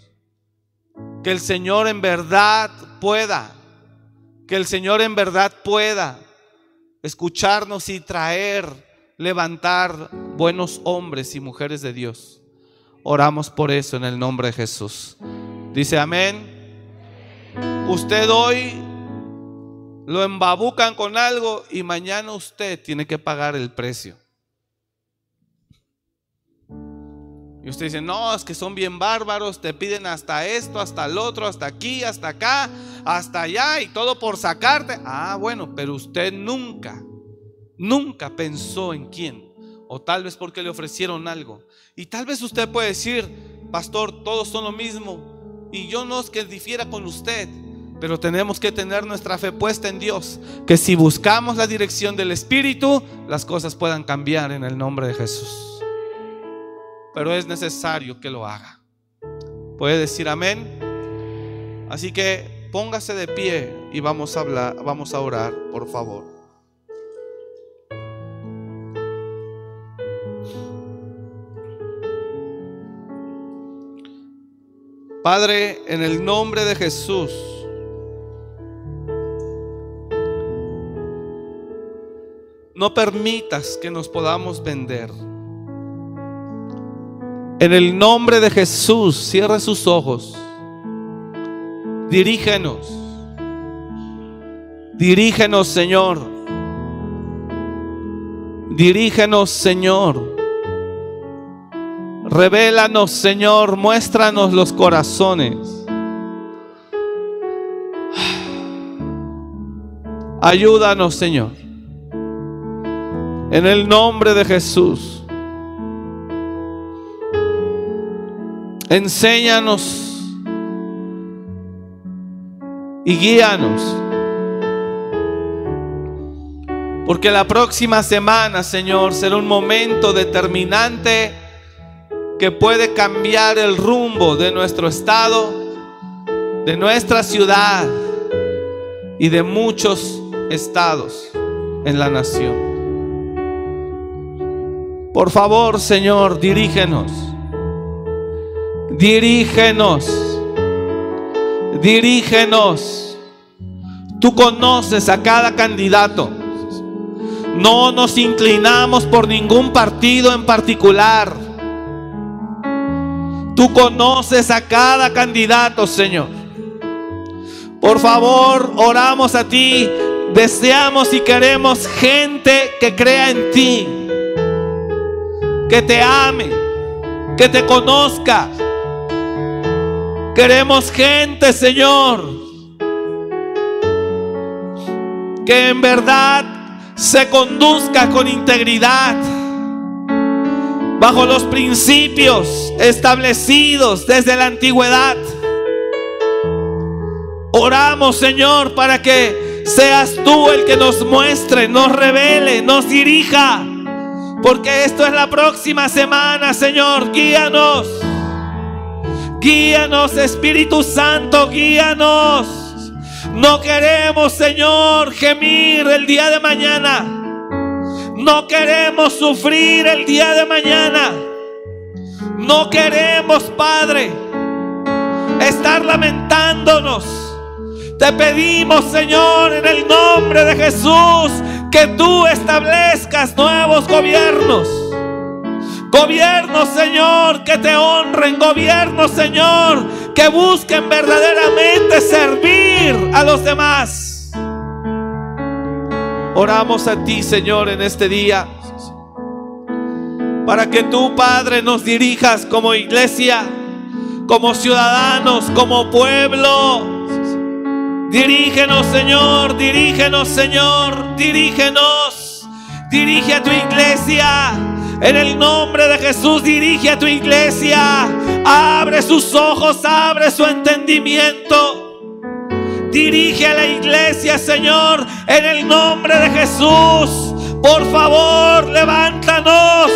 Que el Señor en verdad pueda, que el Señor en verdad pueda escucharnos y traer, levantar buenos hombres y mujeres de Dios. Oramos por eso en el nombre de Jesús. Dice amén. Usted hoy lo embabucan con algo y mañana usted tiene que pagar el precio. Y usted dice, no, es que son bien bárbaros, te piden hasta esto, hasta el otro, hasta aquí, hasta acá, hasta allá y todo por sacarte. Ah, bueno, pero usted nunca, nunca pensó en quién. O tal vez porque le ofrecieron algo. Y tal vez usted puede decir, pastor, todos son lo mismo. Y yo no es que difiera con usted, pero tenemos que tener nuestra fe puesta en Dios. Que si buscamos la dirección del Espíritu, las cosas puedan cambiar en el nombre de Jesús pero es necesario que lo haga. ¿Puede decir amén? Así que póngase de pie y vamos a hablar, vamos a orar, por favor. Padre, en el nombre de Jesús, no permitas que nos podamos vender. En el nombre de Jesús, cierre sus ojos. Dirígenos. Dirígenos, Señor. Dirígenos, Señor. Revélanos, Señor. Muéstranos los corazones. Ayúdanos, Señor. En el nombre de Jesús. Enséñanos y guíanos. Porque la próxima semana, Señor, será un momento determinante que puede cambiar el rumbo de nuestro estado, de nuestra ciudad y de muchos estados en la nación. Por favor, Señor, dirígenos. Dirígenos. Dirígenos. Tú conoces a cada candidato. No nos inclinamos por ningún partido en particular. Tú conoces a cada candidato, Señor. Por favor, oramos a ti. Deseamos y queremos gente que crea en ti. Que te ame. Que te conozca Queremos gente, Señor, que en verdad se conduzca con integridad bajo los principios establecidos desde la antigüedad. Oramos, Señor, para que seas tú el que nos muestre, nos revele, nos dirija. Porque esto es la próxima semana, Señor. Guíanos. Guíanos, Espíritu Santo, guíanos. No queremos, Señor, gemir el día de mañana. No queremos sufrir el día de mañana. No queremos, Padre, estar lamentándonos. Te pedimos, Señor, en el nombre de Jesús, que tú establezcas nuevos gobiernos Gobierno, Señor, que te honren. Gobierno, Señor, que busquen verdaderamente servir a los demás. Oramos a ti, Señor, en este día. Para que tú, Padre, nos dirijas como iglesia, como ciudadanos, como pueblo. Dirígenos, Señor, dirígenos, Señor, dirígenos. Dirige a tu iglesia. En el nombre de Jesús dirige a tu iglesia. Abre sus ojos, abre su entendimiento. Dirige a la iglesia, Señor, en el nombre de Jesús. Por favor, levántanos.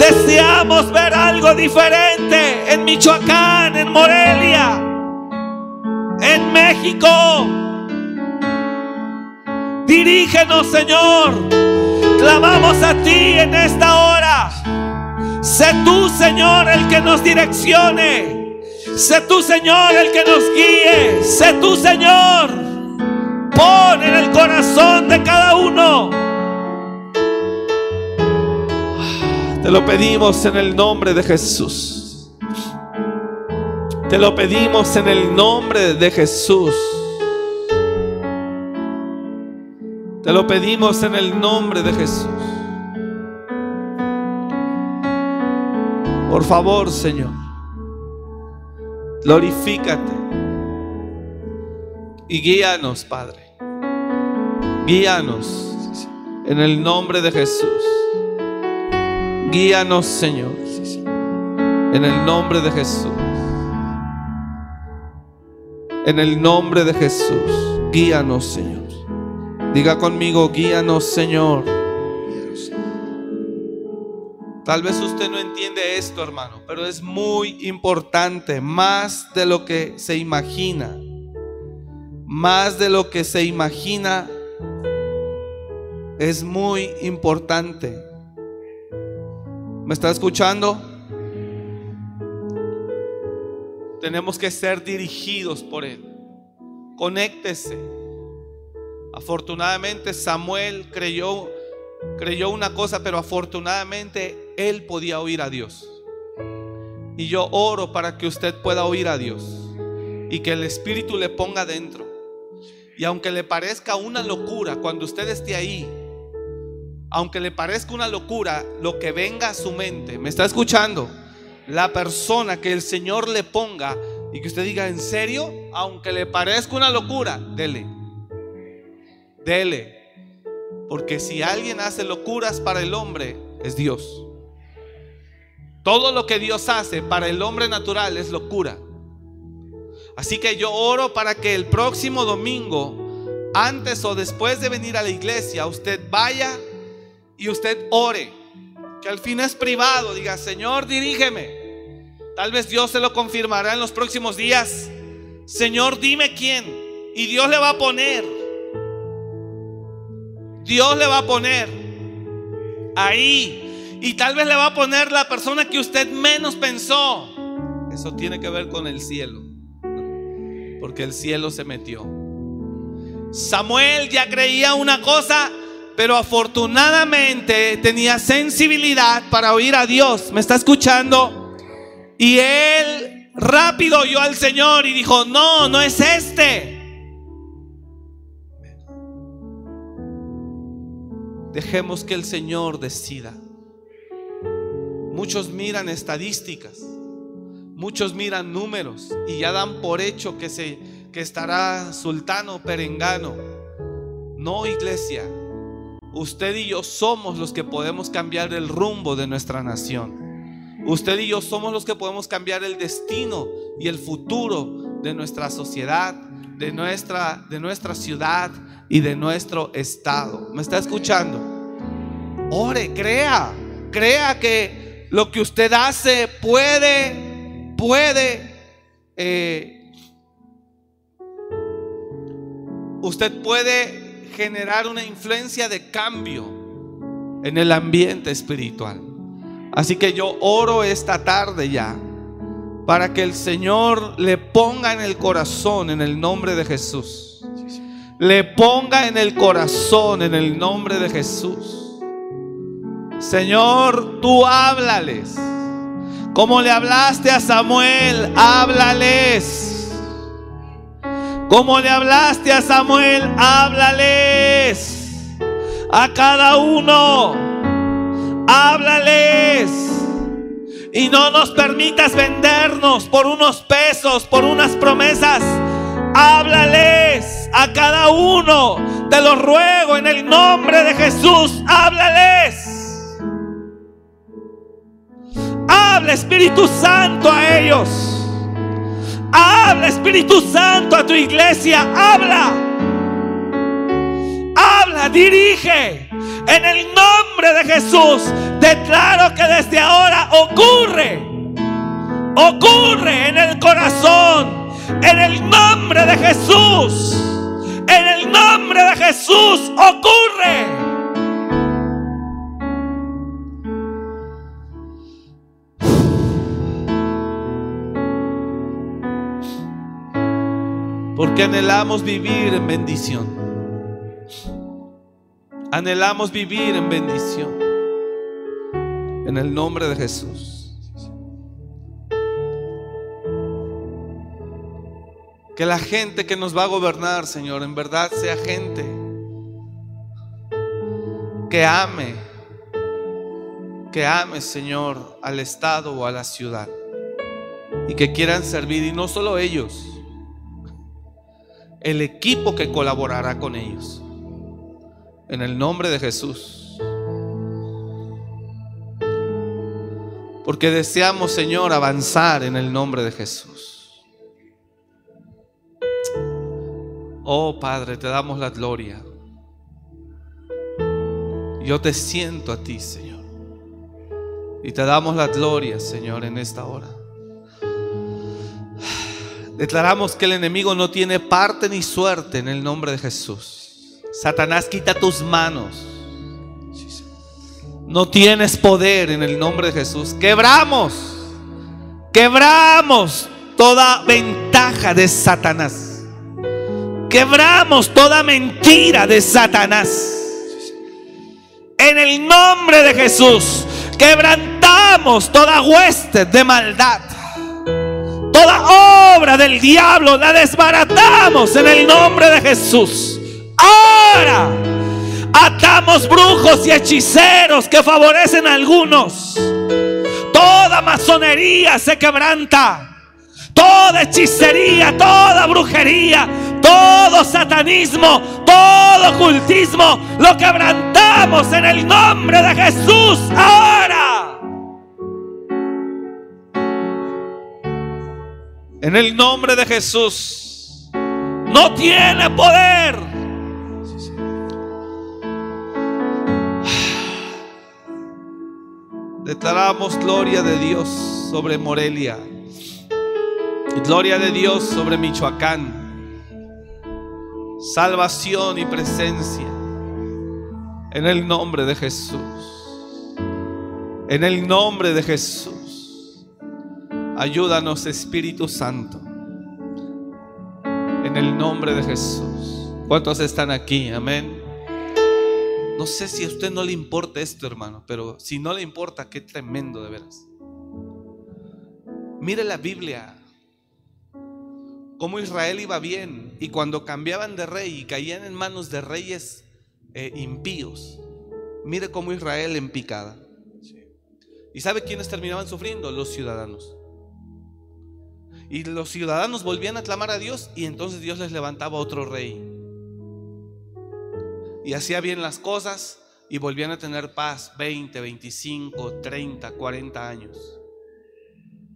Deseamos ver algo diferente en Michoacán, en Morelia, en México. Dirígenos, Señor. Clamamos a ti en esta hora. Sé tú, Señor, el que nos direccione. Sé tú, Señor, el que nos guíe. Sé tú, Señor. Pon en el corazón de cada uno. Te lo pedimos en el nombre de Jesús. Te lo pedimos en el nombre de Jesús. Te lo pedimos en el nombre de Jesús. Por favor, Señor, glorifícate y guíanos, Padre. Guíanos en el nombre de Jesús. Guíanos, Señor, en el nombre de Jesús. En el nombre de Jesús, guíanos, Señor. Diga conmigo, guíanos, Señor. Tal vez usted no entiende esto, hermano, pero es muy importante, más de lo que se imagina. Más de lo que se imagina es muy importante. ¿Me está escuchando? Tenemos que ser dirigidos por Él. Conéctese. Afortunadamente Samuel creyó, creyó una cosa, pero afortunadamente él podía oír a Dios. Y yo oro para que usted pueda oír a Dios y que el Espíritu le ponga dentro. Y aunque le parezca una locura cuando usted esté ahí, aunque le parezca una locura lo que venga a su mente, ¿me está escuchando? La persona que el Señor le ponga y que usted diga, ¿en serio? Aunque le parezca una locura, dele. Dele. Porque si alguien hace locuras para el hombre, es Dios. Todo lo que Dios hace para el hombre natural es locura. Así que yo oro para que el próximo domingo, antes o después de venir a la iglesia, usted vaya y usted ore. Que al fin es privado, diga, Señor, dirígeme. Tal vez Dios se lo confirmará en los próximos días. Señor, dime quién. Y Dios le va a poner. Dios le va a poner ahí. Y tal vez le va a poner la persona que usted menos pensó. Eso tiene que ver con el cielo. Porque el cielo se metió. Samuel ya creía una cosa, pero afortunadamente tenía sensibilidad para oír a Dios. ¿Me está escuchando? Y él rápido oyó al Señor y dijo, no, no es este. Dejemos que el Señor decida. Muchos miran estadísticas, muchos miran números y ya dan por hecho que, se, que estará sultano perengano. No, iglesia, usted y yo somos los que podemos cambiar el rumbo de nuestra nación. Usted y yo somos los que podemos cambiar el destino y el futuro de nuestra sociedad, de nuestra, de nuestra ciudad y de nuestro estado. ¿Me está escuchando? Ore, crea, crea que lo que usted hace puede, puede, eh, usted puede generar una influencia de cambio en el ambiente espiritual. Así que yo oro esta tarde ya para que el Señor le ponga en el corazón en el nombre de Jesús. Le ponga en el corazón en el nombre de Jesús. Señor, tú háblales. Como le hablaste a Samuel, háblales. Como le hablaste a Samuel, háblales. A cada uno, háblales. Y no nos permitas vendernos por unos pesos, por unas promesas. Háblales a cada uno. Te lo ruego en el nombre de Jesús. Háblales. Habla Espíritu Santo a ellos. Habla Espíritu Santo a tu iglesia. Habla. Habla, dirige. En el nombre de Jesús, declaro que desde ahora ocurre. Ocurre en el corazón. En el nombre de Jesús. En el nombre de Jesús ocurre. Porque anhelamos vivir en bendición. Anhelamos vivir en bendición. En el nombre de Jesús. Que la gente que nos va a gobernar, Señor, en verdad sea gente que ame, que ame, Señor, al Estado o a la ciudad. Y que quieran servir, y no solo ellos, el equipo que colaborará con ellos. En el nombre de Jesús. Porque deseamos, Señor, avanzar en el nombre de Jesús. Oh Padre, te damos la gloria. Yo te siento a ti, Señor. Y te damos la gloria, Señor, en esta hora. Declaramos que el enemigo no tiene parte ni suerte en el nombre de Jesús. Satanás, quita tus manos. No tienes poder en el nombre de Jesús. Quebramos, quebramos toda ventaja de Satanás. Quebramos toda mentira de Satanás. En el nombre de Jesús, quebrantamos toda hueste de maldad. Toda obra del diablo la desbaratamos en el nombre de Jesús. Ahora atamos brujos y hechiceros que favorecen a algunos. Toda masonería se quebranta. Toda hechicería, toda brujería, todo satanismo, todo ocultismo, lo quebrantamos en el nombre de Jesús ahora. En el nombre de Jesús. No tiene poder. Declaramos gloria de Dios sobre Morelia. Gloria de Dios sobre Michoacán. Salvación y presencia. En el nombre de Jesús. En el nombre de Jesús. Ayúdanos Espíritu Santo. En el nombre de Jesús. ¿Cuántos están aquí? Amén. No sé si a usted no le importa esto, hermano, pero si no le importa, qué tremendo de veras. Mire la Biblia, cómo Israel iba bien y cuando cambiaban de rey y caían en manos de reyes eh, impíos, mire cómo Israel en picada. ¿Y sabe quiénes terminaban sufriendo? Los ciudadanos. Y los ciudadanos volvían a clamar a Dios y entonces Dios les levantaba otro rey y hacía bien las cosas y volvían a tener paz 20, 25, 30, 40 años.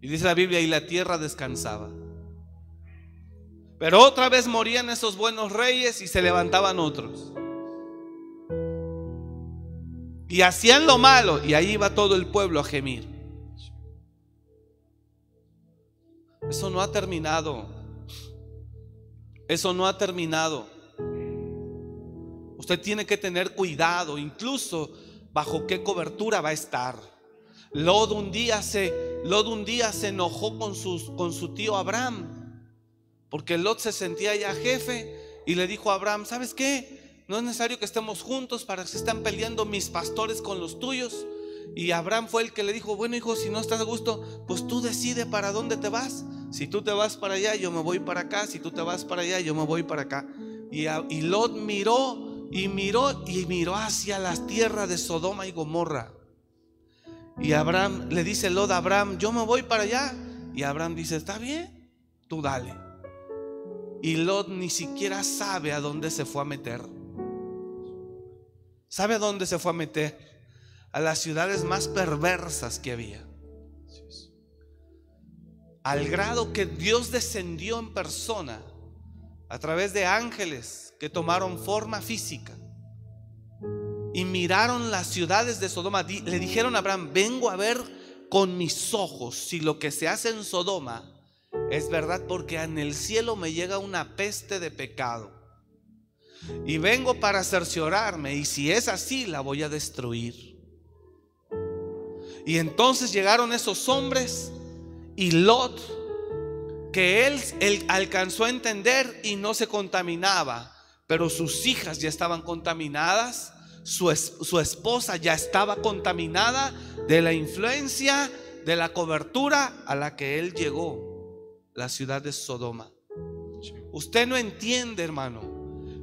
Y dice la Biblia, y la tierra descansaba. Pero otra vez morían esos buenos reyes y se levantaban otros. Y hacían lo malo y ahí iba todo el pueblo a gemir. Eso no ha terminado. Eso no ha terminado. Usted tiene que tener cuidado, incluso bajo qué cobertura va a estar. Lod un día se, un día se enojó con, sus, con su tío Abraham, porque Lot se sentía ya jefe y le dijo a Abraham, ¿sabes qué? No es necesario que estemos juntos para que se están peleando mis pastores con los tuyos. Y Abraham fue el que le dijo, bueno hijo, si no estás a gusto, pues tú decide para dónde te vas. Si tú te vas para allá, yo me voy para acá. Si tú te vas para allá, yo me voy para acá. Y, y Lot miró y miró y miró hacia las tierras de Sodoma y Gomorra. Y Abraham le dice Lot a Abraham, yo me voy para allá. Y Abraham dice, está bien, tú dale. Y Lot ni siquiera sabe a dónde se fue a meter. ¿Sabe a dónde se fue a meter? A las ciudades más perversas que había. Al grado que Dios descendió en persona a través de ángeles que tomaron forma física y miraron las ciudades de Sodoma. Le dijeron a Abraham, vengo a ver con mis ojos si lo que se hace en Sodoma es verdad porque en el cielo me llega una peste de pecado. Y vengo para cerciorarme y si es así la voy a destruir. Y entonces llegaron esos hombres y Lot que él, él, alcanzó a entender y no se contaminaba, pero sus hijas ya estaban contaminadas, su, su esposa ya estaba contaminada de la influencia, de la cobertura a la que él llegó, la ciudad de Sodoma. Usted no entiende, hermano,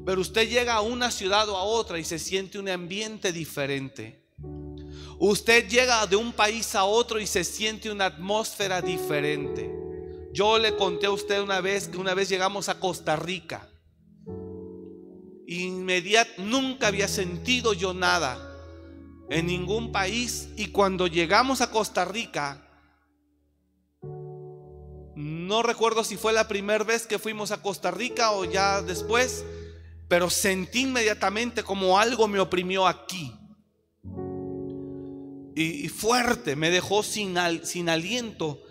Pero usted llega a una ciudad o a otra y se siente un ambiente diferente. Usted llega de un país a otro y se siente una atmósfera diferente. Yo le conté a usted una vez que una vez llegamos a Costa Rica. Inmediat, nunca había sentido yo nada en ningún país y cuando llegamos a Costa Rica, no recuerdo si fue la primera vez que fuimos a Costa Rica o ya después, pero sentí inmediatamente como algo me oprimió aquí y, fuerte, me dejó sin, sin aliento.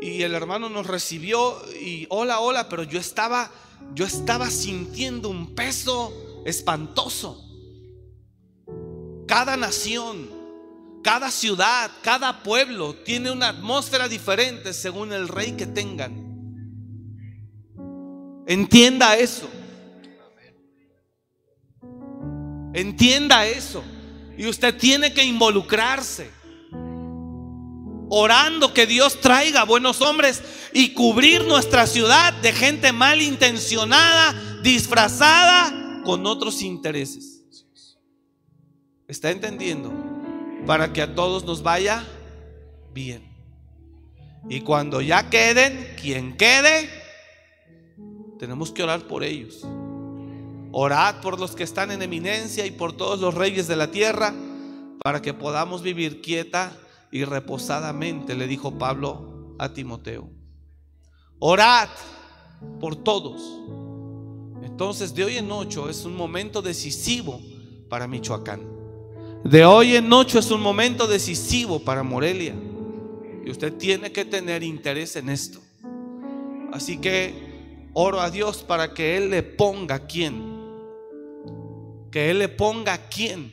Y el hermano nos recibió y hola, hola, pero yo estaba, yo estaba sintiendo un peso espantoso. Cada nación, cada ciudad, cada pueblo tiene una atmósfera diferente según el rey que tengan. Entienda eso. Entienda eso. Y usted tiene que involucrarse. Orando que Dios traiga buenos hombres y cubrir nuestra ciudad de gente malintencionada, disfrazada con otros intereses. ¿Está entendiendo? Para que a todos nos vaya bien. Y cuando ya queden, quien quede, tenemos que orar por ellos. Orad por los que están en eminencia y por todos los reyes de la tierra, para que podamos vivir quieta y reposadamente, le dijo Pablo a Timoteo. Orad por todos. Entonces, de hoy en ocho es un momento decisivo para Michoacán. De hoy en ocho es un momento decisivo para Morelia. Y usted tiene que tener interés en esto. Así que oro a Dios para que Él le ponga quien que Él le ponga a quién.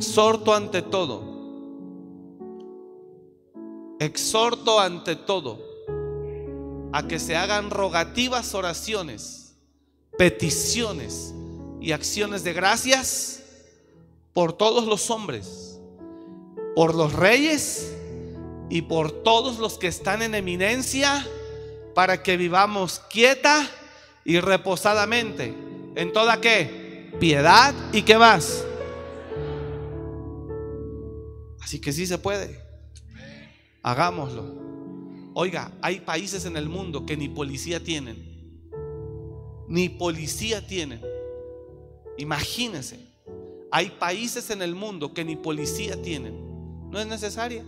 Exhorto ante todo. Exhorto ante todo a que se hagan rogativas oraciones, peticiones y acciones de gracias por todos los hombres, por los reyes y por todos los que están en eminencia para que vivamos quieta y reposadamente. ¿En toda qué? Piedad y qué más. Así que sí se puede. Hagámoslo. Oiga, hay países en el mundo que ni policía tienen. Ni policía tienen. Imagínense. Hay países en el mundo que ni policía tienen. No es necesaria.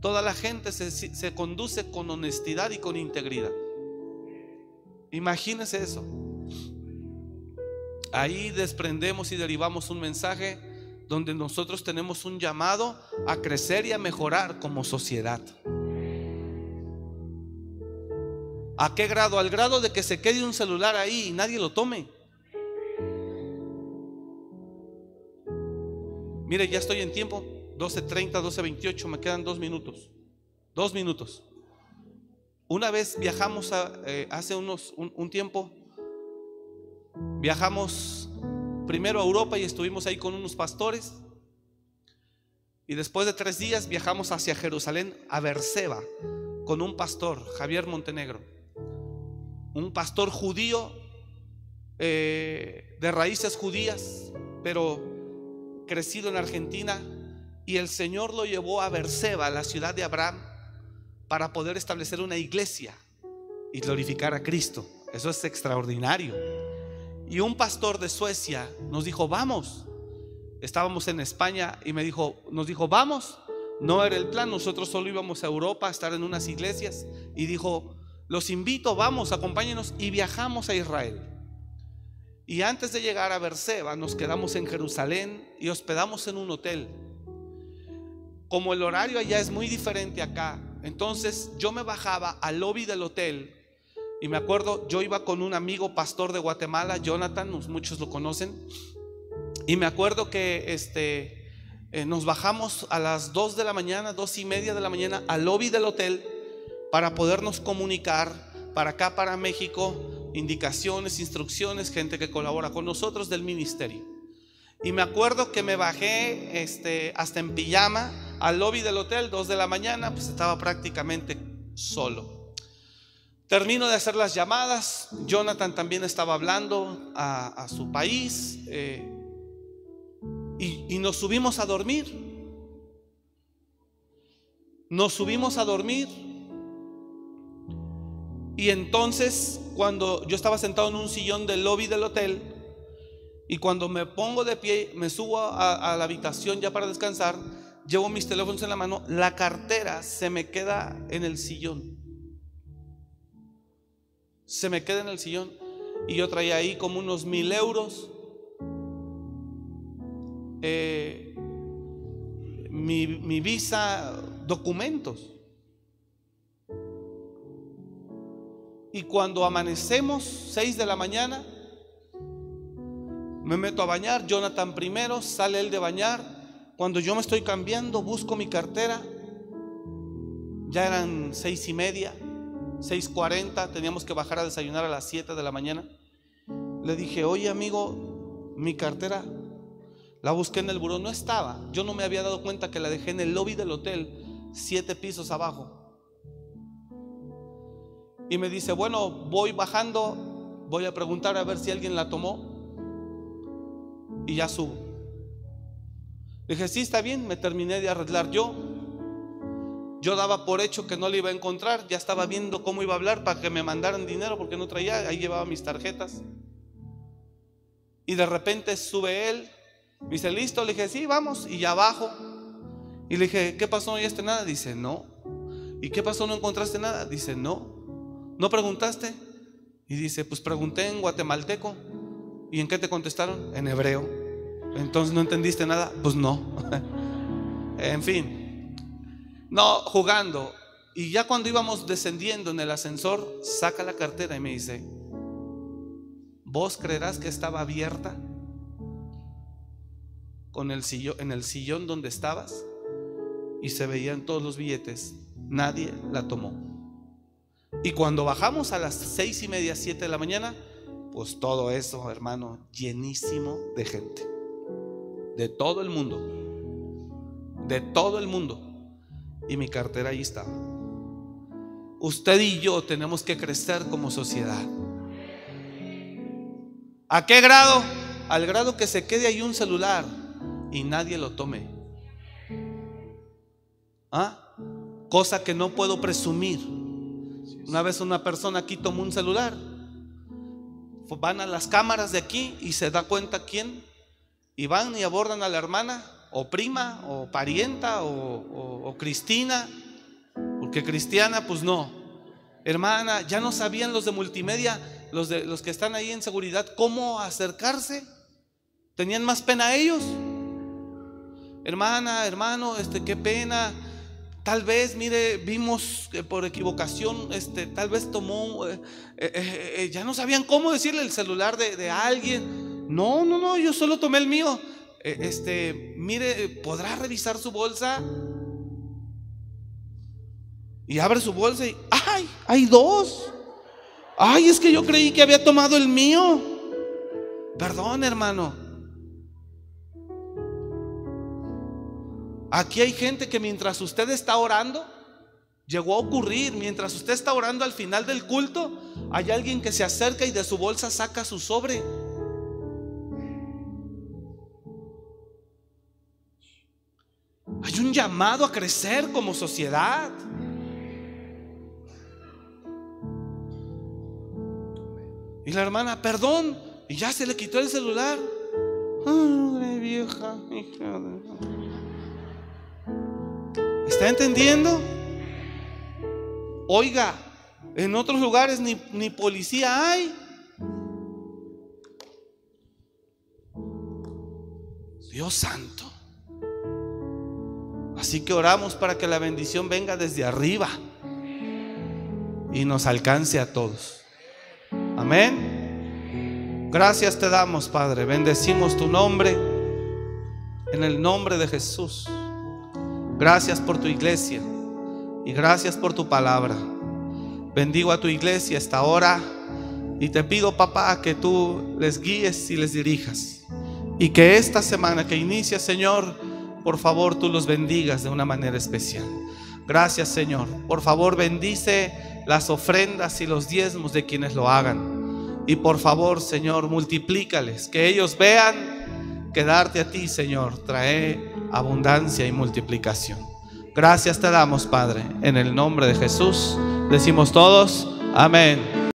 Toda la gente se, conduce con honestidad y con integridad. Imagínese eso. Ahí desprendemos y derivamos un mensaje donde nosotros tenemos un llamado a crecer y a mejorar como sociedad. ¿A qué grado? Al grado de que se quede un celular ahí y nadie lo tome. Mire, ya estoy en tiempo. 12.30, 12.28, me quedan dos minutos. Dos minutos. Una vez viajamos eh, hace unos, un, tiempo, viajamos primero a Europa y estuvimos ahí con unos pastores. Y después de tres días viajamos hacia Jerusalén, a Berseba, con un pastor, Javier Montenegro. Un pastor judío eh, de raíces judías, pero crecido en Argentina, y el Señor lo llevó a Berseba, la ciudad de Abraham, para poder establecer una iglesia y glorificar a Cristo. Eso es extraordinario. Y un pastor de Suecia nos dijo, vamos. Estábamos en España y me dijo, nos dijo, vamos. No era el plan, nosotros solo íbamos a Europa a estar en unas iglesias. Y dijo, los invito, vamos, acompáñenos. Y viajamos a Israel. Y antes de llegar a Berseba, nos quedamos en Jerusalén y hospedamos en un hotel como el horario allá es muy diferente acá, entonces yo me bajaba al lobby del hotel y me acuerdo, yo iba con un amigo pastor de Guatemala, Jonathan, muchos lo conocen, y me acuerdo que este, eh, nos bajamos a las 2 de la mañana, dos y media de la mañana al lobby del hotel para podernos comunicar para acá, para México, indicaciones, instrucciones, gente que colabora con nosotros del ministerio. Y me acuerdo que me bajé este, hasta en pijama al lobby del hotel, dos de la mañana, pues estaba prácticamente solo. Termino de hacer las llamadas. Jonathan también estaba hablando a, su país. Eh, y, y nos subimos a dormir. Nos subimos a dormir. Y entonces, cuando yo estaba sentado en un sillón del lobby del hotel, y cuando me pongo de pie, me subo a, la habitación ya para descansar, llevo mis teléfonos en la mano, la cartera se me queda en el sillón. Se me queda en el sillón. Y yo traía ahí como unos mil euros. Eh, mi, mi visa, documentos. Y cuando amanecemos, 6 de la mañana, me meto a bañar, Jonathan primero, sale él de bañar. Cuando yo me estoy cambiando, busco mi cartera. Ya eran seis y media, seis cuarenta, teníamos que bajar a desayunar a las 7 de la mañana. Le dije, oye amigo, mi cartera la busqué en el buró, no estaba. Yo no me había dado cuenta que la dejé en el lobby del hotel, siete pisos abajo. Y me dice, bueno, voy bajando, voy a preguntar a ver si alguien la tomó y ya subo. Dije, sí, está bien, me terminé de arreglar yo. Yo daba por hecho que no le iba a encontrar, ya estaba viendo cómo iba a hablar para que me mandaran dinero porque no traía, ahí llevaba mis tarjetas. Y de repente sube él, me dice, listo, le dije, sí, vamos, y ya abajo. Y le dije, ¿qué pasó? ¿No oíste nada? Dice, no. ¿Y qué pasó? ¿No encontraste nada? Dice, no. ¿No preguntaste? Y dice, pues pregunté en guatemalteco. ¿Y en qué te contestaron? En hebreo. Entonces no entendiste nada. Pues no. en fin. No, jugando. Y ya cuando íbamos descendiendo en el ascensor, saca la cartera y me dice, ¿vos creerás que estaba abierta? Con el sillón, en el sillón donde estabas y se veían todos los billetes. Nadie la tomó. Y cuando bajamos a las seis y media, siete de la mañana, pues todo eso, hermano, llenísimo de gente. De todo el mundo. De todo el mundo. Y mi cartera ahí estaba. Usted y yo tenemos que crecer como sociedad. ¿A qué grado? Al grado que se quede ahí un celular y nadie lo tome. ¿Ah? Cosa que no puedo presumir. Una vez una persona aquí tomó un celular van a las cámaras de aquí y se da cuenta quién. Y van y abordan a la hermana, o prima, o parienta, o, Cristina. Porque cristiana, pues no. Hermana, ya no sabían los de multimedia, los, de, los que están ahí en seguridad, cómo acercarse. Tenían más pena ellos. Hermana, hermano, este, qué pena Tal vez, mire, vimos que por equivocación, este, tal vez tomó, eh, eh, eh, ya no sabían cómo decirle el celular de, alguien. No, no, no, yo solo tomé el mío. Este, mire, ¿podrá revisar su bolsa? Y abre su bolsa y, ¡ay! Hay dos. ¡Ay! Es que yo creí que había tomado el mío. Perdón, hermano. Aquí hay gente que mientras usted está orando, llegó a ocurrir, mientras usted está orando al final del culto, hay alguien que se acerca y de su bolsa saca su sobre. Hay un llamado a crecer como sociedad. Y la hermana, perdón, y ya se le quitó el celular. Ay, vieja. ¿Está entendiendo? Oiga, en otros lugares ni, ni policía hay. Dios santo. Así que oramos para que la bendición venga desde arriba y nos alcance a todos. Amén. Gracias te damos, Padre. Bendecimos tu nombre en el nombre de Jesús. Gracias por tu iglesia y gracias por tu palabra. Bendigo a tu iglesia esta hora y te pido, papá, que tú les guíes y les dirijas. Y que esta semana que inicia, Señor, por favor, tú los bendigas de una manera especial. Gracias, Señor. Por favor, bendice las ofrendas y los diezmos de quienes lo hagan. Y por favor, Señor, multiplícales, que ellos vean que darte a ti, Señor, trae abundancia y multiplicación. Gracias te damos, Padre, en el nombre de Jesús. Decimos todos, amén.